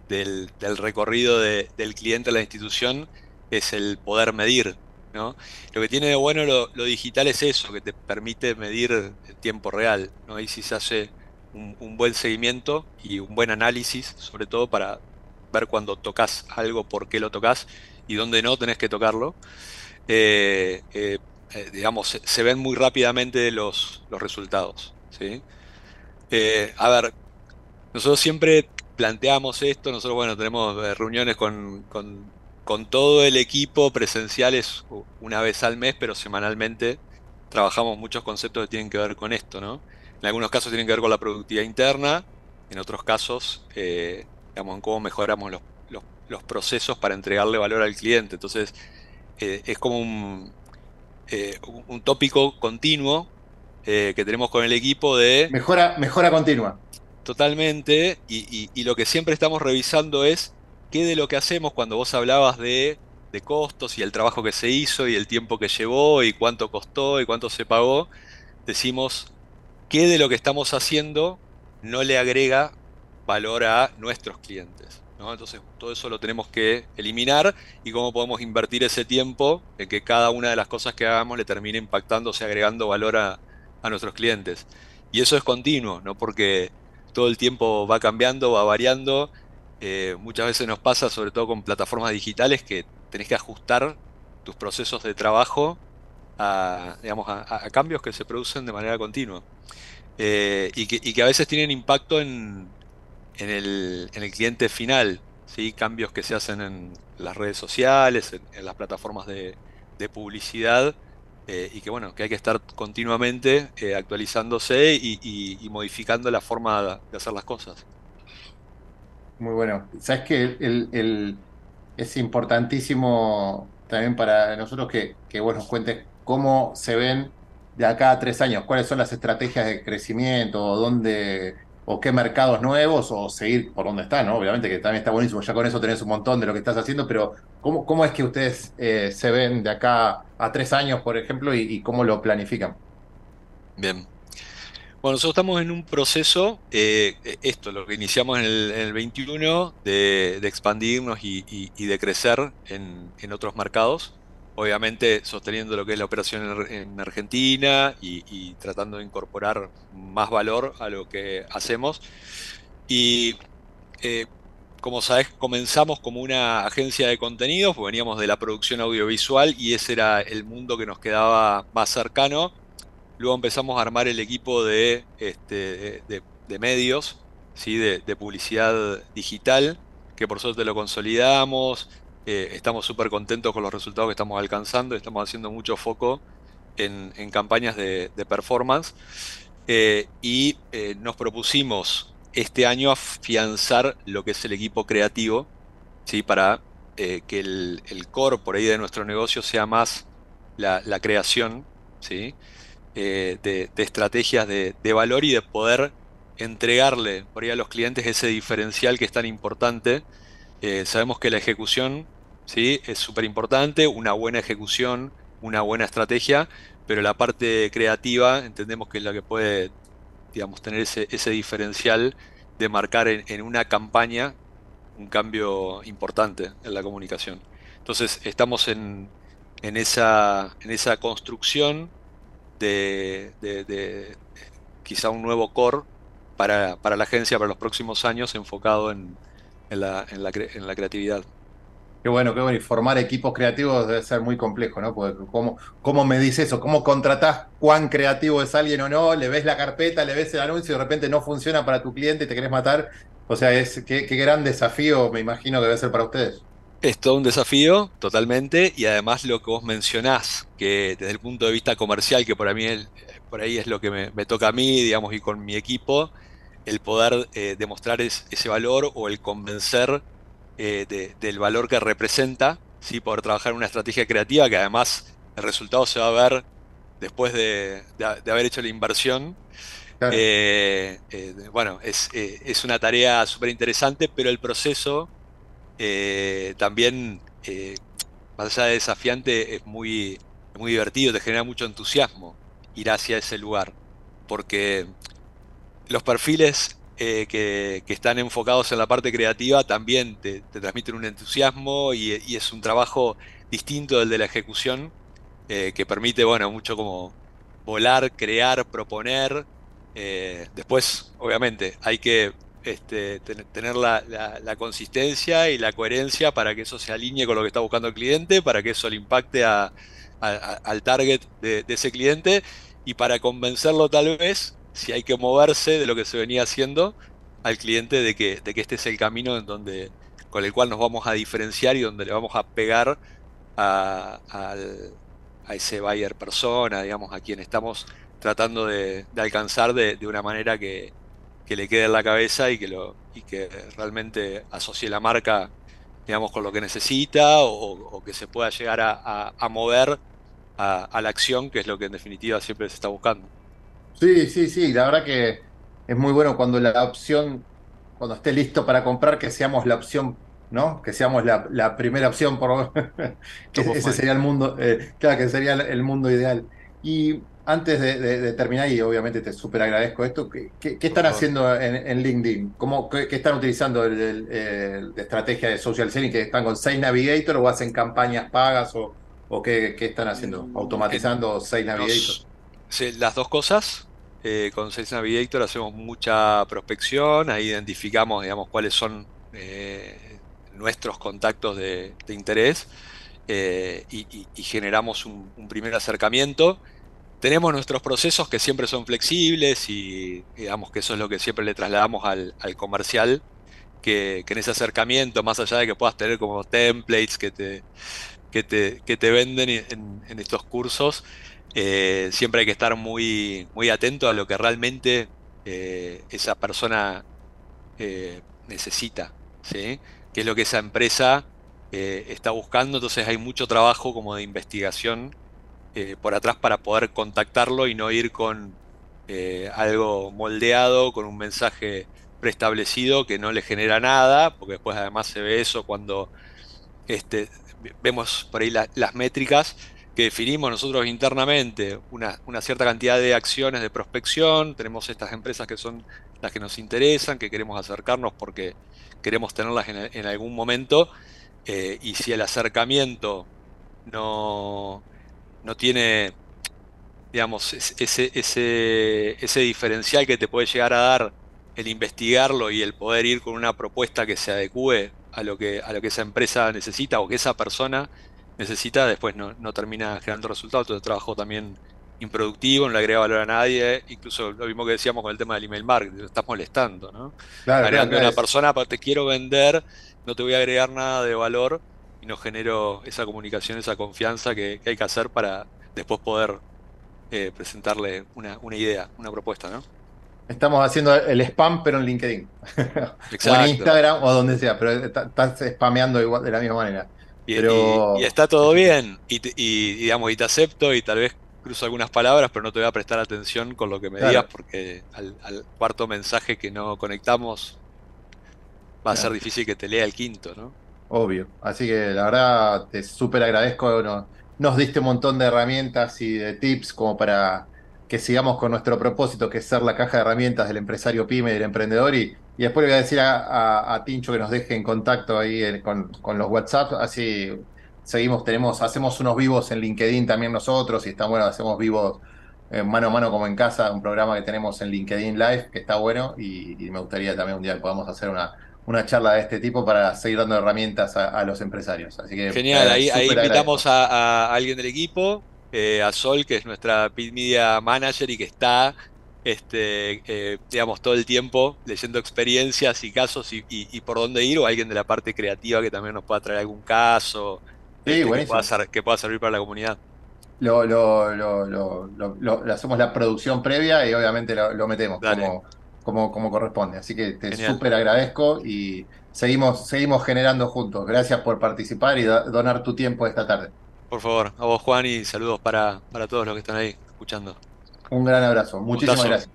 del, recorrido de- del cliente a la institución, es el poder medir, ¿no? Lo que tiene de bueno lo, digital es eso, que te permite medir en tiempo real, ¿no? Y si se hace un, buen seguimiento y un buen análisis, sobre todo para ver cuando tocas algo, por qué lo tocas y dónde no tenés que tocarlo. eh, eh, eh, digamos, se, ven muy rápidamente los, los resultados, ¿sí? A ver, nosotros siempre planteamos esto, nosotros, bueno, tenemos reuniones con, con- con todo el equipo presenciales una vez al mes, pero semanalmente trabajamos muchos conceptos que tienen que ver con esto, ¿no? En algunos casos tienen que ver con la productividad interna, en otros casos, eh, digamos, en cómo mejoramos los, los- los procesos para entregarle valor al cliente. Entonces, eh, es como un, eh, un- un tópico continuo que tenemos con el equipo de... Mejora, mejora continua. Totalmente, y, y- y lo que siempre estamos revisando es qué de lo que hacemos cuando vos hablabas de, de costos y el trabajo que se hizo y el tiempo que llevó y cuánto costó y cuánto se pagó, decimos qué de lo que estamos haciendo no le agrega valor a nuestros clientes, ¿no? Entonces todo eso lo tenemos que eliminar y cómo podemos invertir ese tiempo en que cada una de las cosas que hagamos le termine impactando, o sea, agregando valor a, a nuestros clientes. Y eso es continuo, ¿no? Porque todo el tiempo va cambiando, va variando. Eh, muchas veces nos pasa, sobre todo con plataformas digitales, que tenés que ajustar tus procesos de trabajo a, digamos, a, cambios que se producen de manera continua. Eh, y que, a veces tienen impacto en, en el, en el cliente final, ¿sí? Cambios que se hacen en las redes sociales, en, las plataformas de, publicidad, eh, y que bueno, que hay que estar continuamente actualizándose y, modificando la forma de hacer las cosas. Muy bueno. Sabes que es importantísimo también para nosotros que, que vos nos cuentes cómo se ven de acá a tres años, cuáles son las estrategias de crecimiento, o dónde, o qué mercados nuevos, o seguir por donde está, ¿no? Obviamente que también está buenísimo, ya con eso tenés un montón de lo que estás haciendo, pero ¿cómo, cómo es que ustedes eh, se ven de acá a tres años, por ejemplo, y cómo lo planifican? Bien. Bueno, nosotros estamos en un proceso, eh, esto, lo que iniciamos en el, en el 21, de, expandirnos y, de crecer en, otros mercados. Obviamente sosteniendo lo que es la operación en, Ar- en Argentina y, y tratando de incorporar más valor a lo que hacemos. Y eh, como sabes, comenzamos como una agencia de contenidos, pues veníamos de la producción audiovisual y ese era el mundo que nos quedaba más cercano. Luego empezamos a armar el equipo de, este, de, medios, ¿sí? de, publicidad digital, que por suerte lo consolidamos. eh, estamos súper contentos con los resultados que estamos alcanzando. Estamos haciendo mucho foco en, en campañas de, de performance. eh, y eh, nos propusimos este año afianzar lo que es el equipo creativo, ¿sí? para que el, el core por ahí de nuestro negocio sea más la, la creación, ¿sí? Eh, de, estrategias de, de valor y de poder entregarle por ahí a los clientes ese diferencial que es tan importante. Eh, sabemos que la ejecución ¿sí? es súper importante, una buena ejecución, una buena estrategia, pero la parte creativa entendemos que es la que puede, digamos, tener ese, ese diferencial de marcar en, en una campaña un cambio importante en la comunicación. Entonces, estamos en, en esa, en esa construcción de, de- quizá un nuevo core para, para la agencia para los próximos años enfocado en, en la, en la creatividad. Qué bueno, qué bueno. Y formar equipos creativos debe ser muy complejo, ¿no? Porque ¿cómo, cómo medís eso? ¿Cómo contratás cuán creativo es alguien o no? Le ves la carpeta, le ves el anuncio y de repente no funciona para tu cliente y te querés matar. O sea, es qué, qué gran desafío me imagino que debe ser para ustedes. Es todo un desafío, totalmente, y además lo que vos mencionás, que desde el punto de vista comercial, que por mí es- por ahí es lo que me, me toca a mí, digamos, y con mi equipo, el poder eh, demostrar es- ese valor o el convencer eh, de- del valor que representa, ¿sí? Poder trabajar en una estrategia creativa que además el resultado se va a ver después de, de haber hecho la inversión. Eh, eh, bueno, es, es, una tarea súper interesante, pero el proceso también, más allá de desafiante, es muy, muy divertido, te genera mucho entusiasmo ir hacia ese lugar, porque los perfiles que, están enfocados en la parte creativa también te, transmiten un entusiasmo y, y, es un trabajo distinto del de la ejecución, que permite, bueno, mucho como volar, crear, proponer, eh, después, obviamente, hay que este, tener la, consistencia y la coherencia para que eso se alinee con lo que está buscando el cliente, para que eso le impacte al target de, ese cliente y para convencerlo tal vez, si hay que moverse de lo que se venía haciendo, al cliente de que, este es el camino en donde, con el cual nos vamos a diferenciar y donde le vamos a pegar a ese buyer persona, digamos, a quien estamos tratando de, alcanzar de, una manera que, le quede en la cabeza y que, lo, y que realmente asocie la marca digamos, con lo que necesita o, que se pueda llegar a, mover a, la acción, que es lo que en definitiva siempre se está buscando. Sí, sí, sí, la verdad que es muy bueno cuando la opción, cuando esté listo para comprar, que seamos la opción, ¿no? Que seamos la, primera opción, por que ese sería el mundo, eh, claro, que sería el mundo ideal. Y antes de, terminar, y obviamente te súper agradezco esto, ¿qué, están haciendo en, LinkedIn? ¿Cómo, qué, están utilizando de estrategia de social selling? ¿Que están con Sales Navigator o hacen campañas pagas o, o qué, están haciendo? Mm, ¿Automatizando Sales Navigator? Sí, las dos cosas. Eh, con Sales Navigator hacemos mucha prospección, ahí identificamos, digamos, cuáles son eh, nuestros contactos de, interés eh, y, generamos un primer acercamiento tenemos nuestros procesos que siempre son flexibles y digamos que eso es lo que siempre le trasladamos al, comercial, que, en ese acercamiento, más allá de que puedas tener como templates que te, que te, que te venden en, estos cursos, eh, siempre hay que estar muy, muy atento a lo que realmente eh, esa persona eh, necesita, ¿sí? qué es lo que esa empresa está buscando, entonces hay mucho trabajo como de investigación eh, por atrás para poder contactarlo y no ir con eh, algo moldeado, con un mensaje preestablecido que no le genera nada, porque después además se ve eso cuando este, vemos por ahí las métricas que definimos nosotros internamente, una, cierta cantidad de acciones de prospección, tenemos estas empresas que son las que nos interesan, que queremos acercarnos porque queremos tenerlas en, algún momento, eh, y si el acercamiento no, no tiene, digamos, ese, ese, ese diferencial que te puede llegar a dar el investigarlo y el poder ir con una propuesta que se adecue a lo que, a lo que esa empresa necesita o que esa persona necesita, después no, termina generando resultados. Entonces trabajo también improductivo, no le agrega valor a nadie, incluso lo mismo que decíamos con el tema del email marketing, estás molestando, ¿no? Claro, Agregando a una persona, te quiero vender, no te voy a agregar nada de valor, y no genero esa comunicación, esa confianza que, hay que hacer para después poder eh, presentarle una, idea, una propuesta, ¿no? Estamos haciendo el spam, pero en LinkedIn. o en Instagram o donde sea, pero estás spameando igual de la misma manera. Y, está todo bien, y, digamos, y te acepto, y tal vez cruzo algunas palabras, pero no te voy a prestar atención con lo que me digas, porque al, cuarto mensaje que no conectamos va a ser difícil que te lea el quinto, ¿no? Obvio. Así que la verdad te súper agradezco. Nos, diste un montón de herramientas y de tips como para que sigamos con nuestro propósito, que es ser la caja de herramientas del empresario pyme y del emprendedor. Y, después le voy a decir a, Tincho que nos deje en contacto ahí con, los WhatsApp. Así seguimos, tenemos, hacemos unos vivos en LinkedIn también nosotros. Y está bueno, hacemos vivos eh, mano a mano como en casa, un programa que tenemos en LinkedIn Live, que está bueno. Y, y me gustaría también un día que podamos hacer una una charla de este tipo para seguir dando herramientas a, los empresarios. Así que, Genial, ahí, invitamos a, alguien del equipo, eh, a Sol, que es nuestra Pit Media Manager y que está, este, eh, digamos, todo el tiempo leyendo experiencias y casos y, por dónde ir, o alguien de la parte creativa que también nos pueda traer algún caso este, que, pueda servir para la comunidad. Lo, lo, hacemos la producción previa y obviamente lo, metemos como como, como corresponde. Así que te súper agradezco y seguimos, seguimos generando juntos. Gracias por participar y donar tu tiempo esta tarde. Por favor, a vos Juan y saludos para, para todos los que están ahí escuchando. Un gran abrazo. Muchísimas Gustazo. gracias.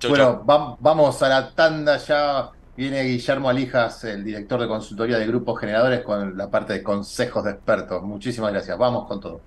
Chau, bueno, va- vamos a la tanda ya. Viene Guillermo Alijas, el director de consultoría de grupos generadores, con la parte de consejos de expertos. Muchísimas gracias. Vamos con todo.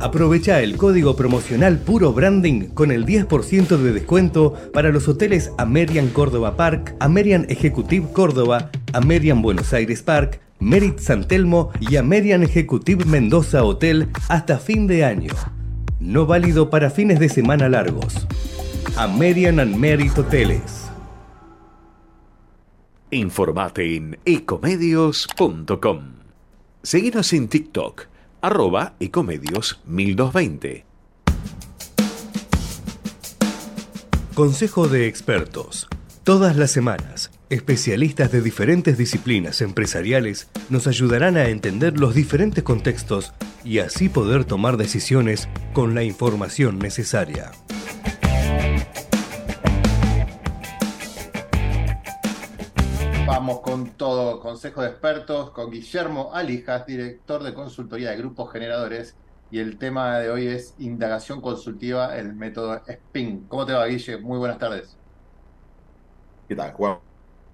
Aprovecha el código promocional Puro Branding con el 10% de descuento para los hoteles American Córdoba Park, American Executive Córdoba, American Buenos Aires Park, Merit San Telmo y American Executive Mendoza Hotel hasta fin de año. No válido para fines de semana largos. American and Merit Hoteles. Informate en ecomedios.com. Seguinos en TikTok, arroba ecomedios 1220. Consejo de expertos. Todas las semanas, especialistas de diferentes disciplinas empresariales nos ayudarán a entender los diferentes contextos y así poder tomar decisiones con la información necesaria. Vamos con todo. Consejo de expertos con Guillermo Alijas, director de consultoría de grupos generadores. Y el tema de hoy es indagación consultiva, el método SPIN. ¿Cómo te va, Guille? Muy buenas tardes. ¿Qué tal, Juan?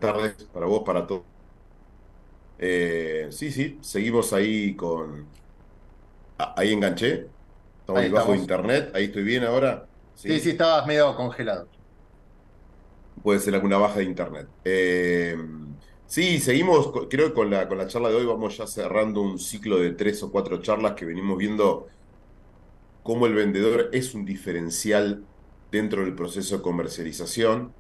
Buenas tardes para vos, para todos. Eh, sí, sí, seguimos ahí con... Ah, ahí enganché. Estamos Ahí debajo de estamos. internet. Ahí estoy bien ahora. Sí, sí, estabas medio congelado. Puede ser alguna baja de internet. Eh, sí, seguimos, creo que con la, con la charla de hoy vamos ya cerrando un ciclo de tres o cuatro charlas que venimos viendo cómo el vendedor es un diferencial dentro del proceso de comercialización.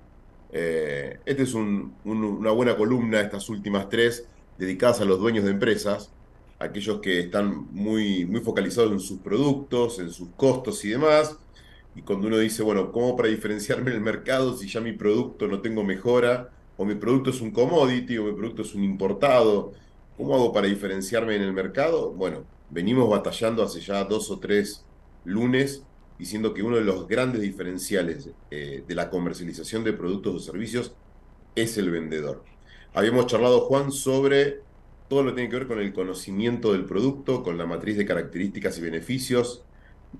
Eh, esta es un- un- una buena columna, estas últimas tres, dedicadas a los dueños de empresas, aquellos que están muy, muy focalizados en sus productos, en sus costos y demás. Y cuando uno dice, bueno, ¿cómo para diferenciarme en el mercado si ya mi producto no tengo mejora? O mi producto es un commodity, o mi producto es un importado. ¿Cómo hago para diferenciarme en el mercado? Bueno, venimos batallando hace ya dos o tres lunes diciendo que uno de los grandes diferenciales eh, de la comercialización de productos o servicios es el vendedor. Habíamos charlado, Juan, sobre todo lo que tiene que ver con el conocimiento del producto, con la matriz de características y beneficios.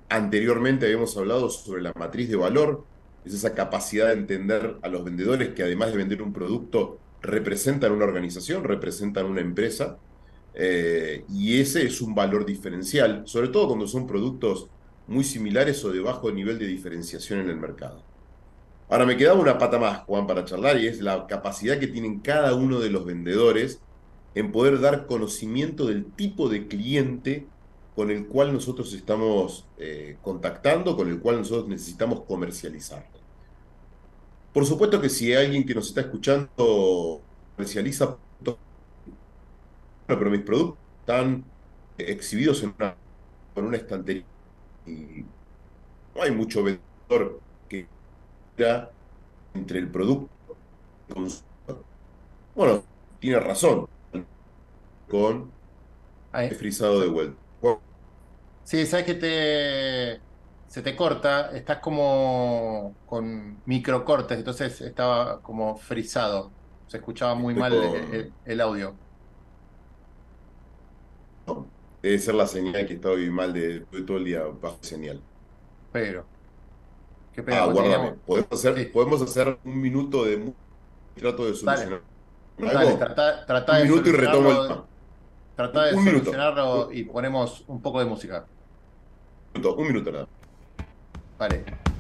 Anteriormente habíamos hablado sobre la matriz de valor, es esa capacidad de entender a los vendedores que además de vender un producto, representan una organización, representan una empresa, eh, y ese es un valor diferencial, sobre todo cuando son productos muy similares o de bajo nivel de diferenciación en el mercado. Ahora me quedaba una pata más, Juan, para charlar, y es la capacidad que tienen cada uno de los vendedores en poder dar conocimiento del tipo de cliente con el cual nosotros estamos eh, contactando, con el cual nosotros necesitamos comercializar. Por supuesto que si hay alguien que nos está escuchando comercializa, bueno, pero mis productos están eh, exhibidos en una, en una estantería y no hay mucho vendedor que entre el producto y el consumidor. Bueno, tiene razón con el frisado de vuelta. Sí, sabes que te se te corta, estás como con microcortes, entonces estaba como frisado. Se escuchaba muy Estoy mal con- el, audio. Debe ser la señal que está hoy mal de, todo el día bajo señal. Pero, qué Ah, guárdame. Podemos hacer, podemos hacer un minuto de trato de solucionar. Dale, trata, trata Un de minuto y retomo el tema. Trata de Un minuto. solucionarlo y ponemos un poco de música. Un minuto, un minuto nada. Vale.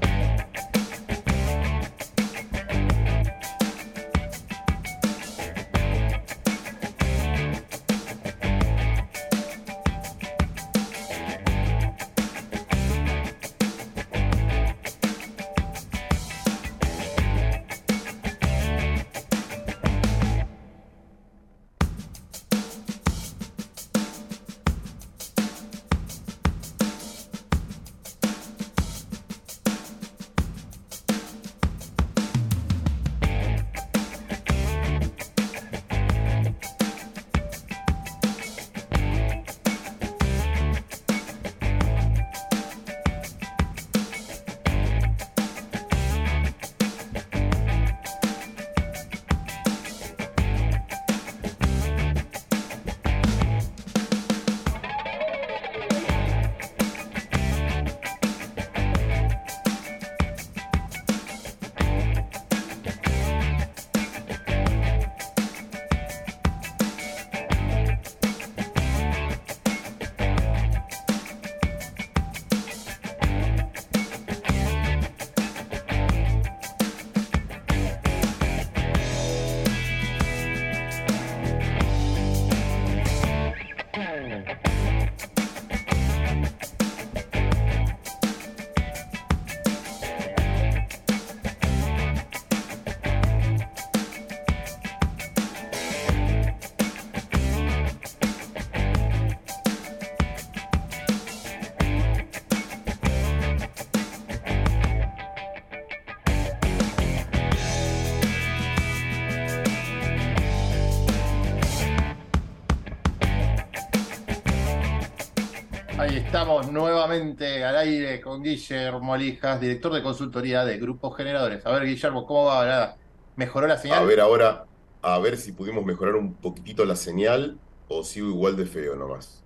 Estamos nuevamente al aire con Guillermo Lijas, director de consultoría de Grupos Generadores. A ver, Guillermo, ¿cómo va? ¿Mejoró la señal? A ver ahora, a ver si pudimos mejorar un poquitito la señal o sigo igual de feo nomás.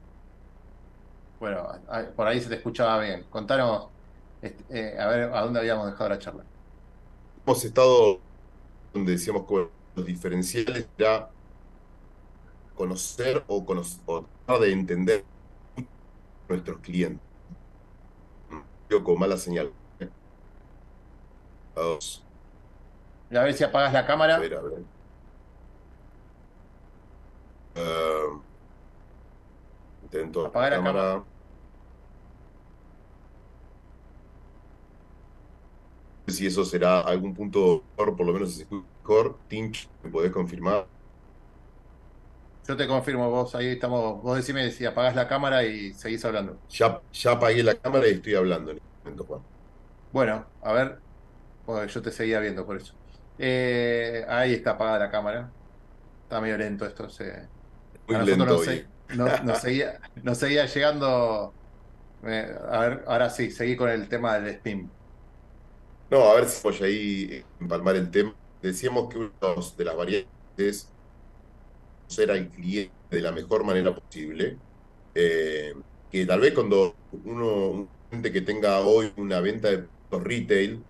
Bueno, por ahí se te escuchaba bien. Contanos, este, eh, a ver, a dónde habíamos dejado la charla. Hemos estado donde decíamos que los diferenciales era conocer o, conocer, o tratar de entender nuestros clientes. Yo con mala señal. Dos. A ver si apagas la cámara. A ver, a ver. Eh, intento Apagar la cámara. No sé Si eso será algún punto mejor, por lo menos mejor. Tinch, ¿me podés confirmar? Yo te confirmo, vos ahí estamos. Vos decime si apagás la cámara y seguís hablando. Ya, ya apagué la cámara y estoy hablando en este momento, Juan. Bueno, a ver. Porque yo te seguía viendo por eso. Eh, ahí está apagada la cámara. Está medio lento esto. Se... Muy a lento nos, hoy. no- nos seguía, nos seguía llegando. eh, a ver, ahora sí, seguí con el tema del spin. No, a ver si voy ahí empalmar el tema. Decíamos que una de las variantes conocer al cliente de la mejor manera posible. Eh, que tal vez cuando uno, un cliente que tenga hoy una venta de retail,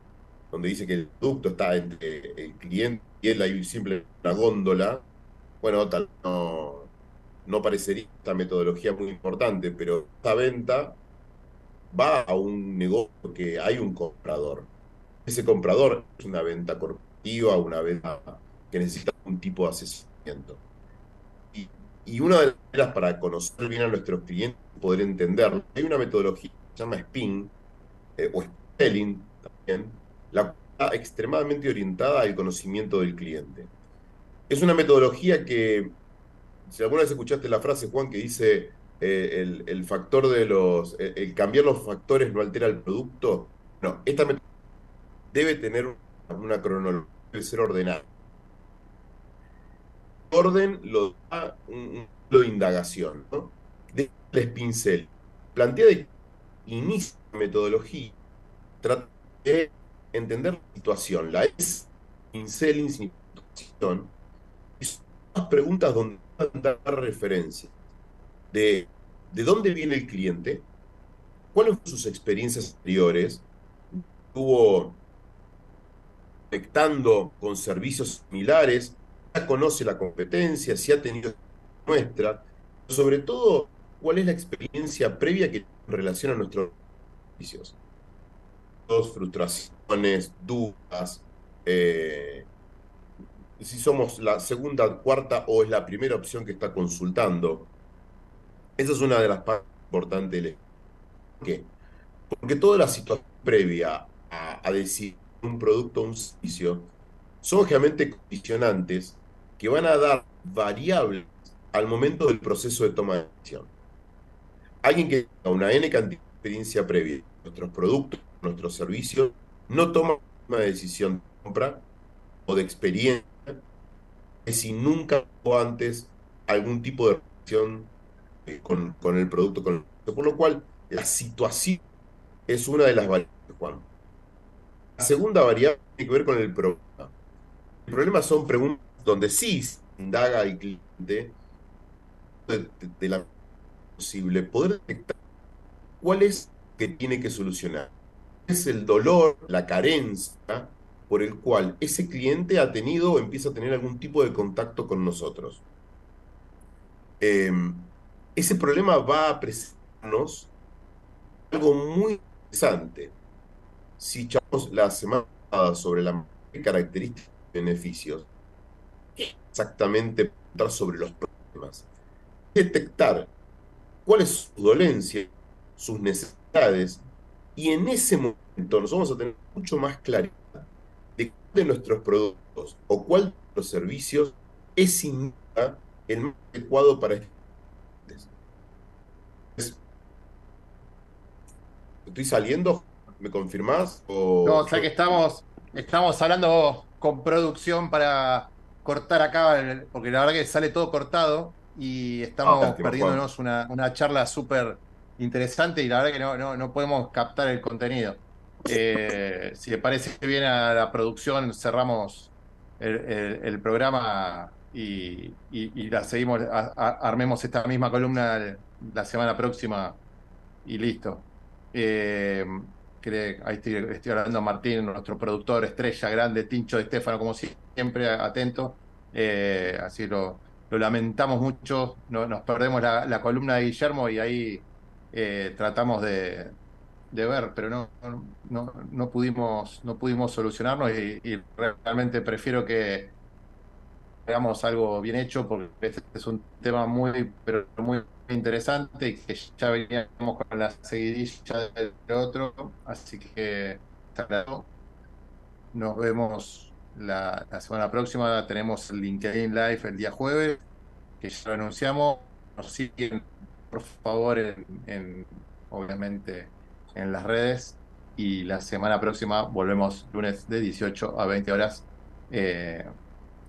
donde dice que el producto está entre el cliente y él, hay simple una góndola, bueno, tal no, no parecería esta metodología muy importante, pero esta venta va a un negocio que hay un comprador. Ese comprador es una venta corporativa, una venta que necesita un tipo de asesoramiento. Y, una de las maneras para conocer bien a nuestros clientes, poder entenderlo, hay una metodología que se llama SPIN, eh, o Spelling también, la cual está extremadamente orientada al conocimiento del cliente. Es una metodología que, si alguna vez escuchaste la frase, Juan, que dice eh, el, el factor de los, el, el cambiar los factores no altera el producto, no, esta metodología debe tener una cronología, debe ser ordenada. Orden lo da un, un de indagación, ¿no? De el pincel. Plantea de inicia la metodología, trata de entender la situación, la es pinceling situación, y son las preguntas donde van a dar referencia. De, de dónde viene el cliente, cuáles fueron sus experiencias anteriores, tuvo conectando con servicios similares, conoce la competencia, si ha tenido nuestra, sobre todo, cuál es la experiencia previa que relación a nuestros servicios. Dos frustraciones, dudas, eh, si somos la segunda, cuarta o es la primera opción que está consultando. Esa es una de las partes importantes del ¿Por qué? Porque toda la situación previa a, a decidir un producto o un servicio son generalmente condicionantes que van a dar variables al momento del proceso de toma de decisión. Alguien que tenga una N cantidad de experiencia previa, nuestros productos, nuestros servicios, no toma una decisión de compra o de experiencia que si nunca antes algún tipo de relación eh, con, con el producto, con el. Por lo cual, la situación es una de las variables, Juan. La segunda variable tiene que ver con el problema. El problema son preguntas donde sí indaga al cliente de, de- de la posible poder detectar cuál es que tiene que solucionar. Es el dolor, la carencia por el cual ese cliente ha tenido o empieza a tener algún tipo de contacto con nosotros. Eh, ese problema va a presentarnos algo muy interesante. Si echamos la semana sobre la características y beneficios, exactamente preguntar sobre los problemas, detectar cuál es su dolencia, sus necesidades, y en ese momento nos vamos a tener mucho más claridad de cuál de nuestros productos o cuál de los servicios es sin duda el más adecuado para este es- ¿Estoy saliendo? ¿Me confirmás? O No, o sea que estamos, estamos hablando con producción para cortar acá, porque la verdad que sale todo cortado y estamos Ah, perdiéndonos una, una charla súper interesante y la verdad que no, no, no podemos captar el contenido. Eh, si le parece bien a la producción, cerramos el, el- el programa y, y- y la seguimos, a- a- armemos esta misma columna la semana próxima y listo. Eh, cre- ahí estoy, estoy hablando a Martín, nuestro productor estrella grande, Tincho de Estefano, como siempre, atento. Eh, así lo, lo lamentamos mucho, no- nos perdemos la, columna de Guillermo y ahí eh, tratamos de, de ver, pero no, no, no pudimos, no pudimos solucionarnos y, y realmente prefiero que hagamos algo bien hecho porque este es un tema muy, pero muy interesante y que ya veníamos con la seguidilla del otro, así que. Nos vemos la, semana próxima, tenemos el LinkedIn Live el día jueves, que ya lo anunciamos, nos siguen por favor en, en- obviamente en las redes y la semana próxima volvemos lunes de 18 a 20 horas eh,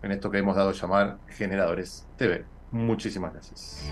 en esto que hemos dado llamar Generadores TV. Muchísimas gracias.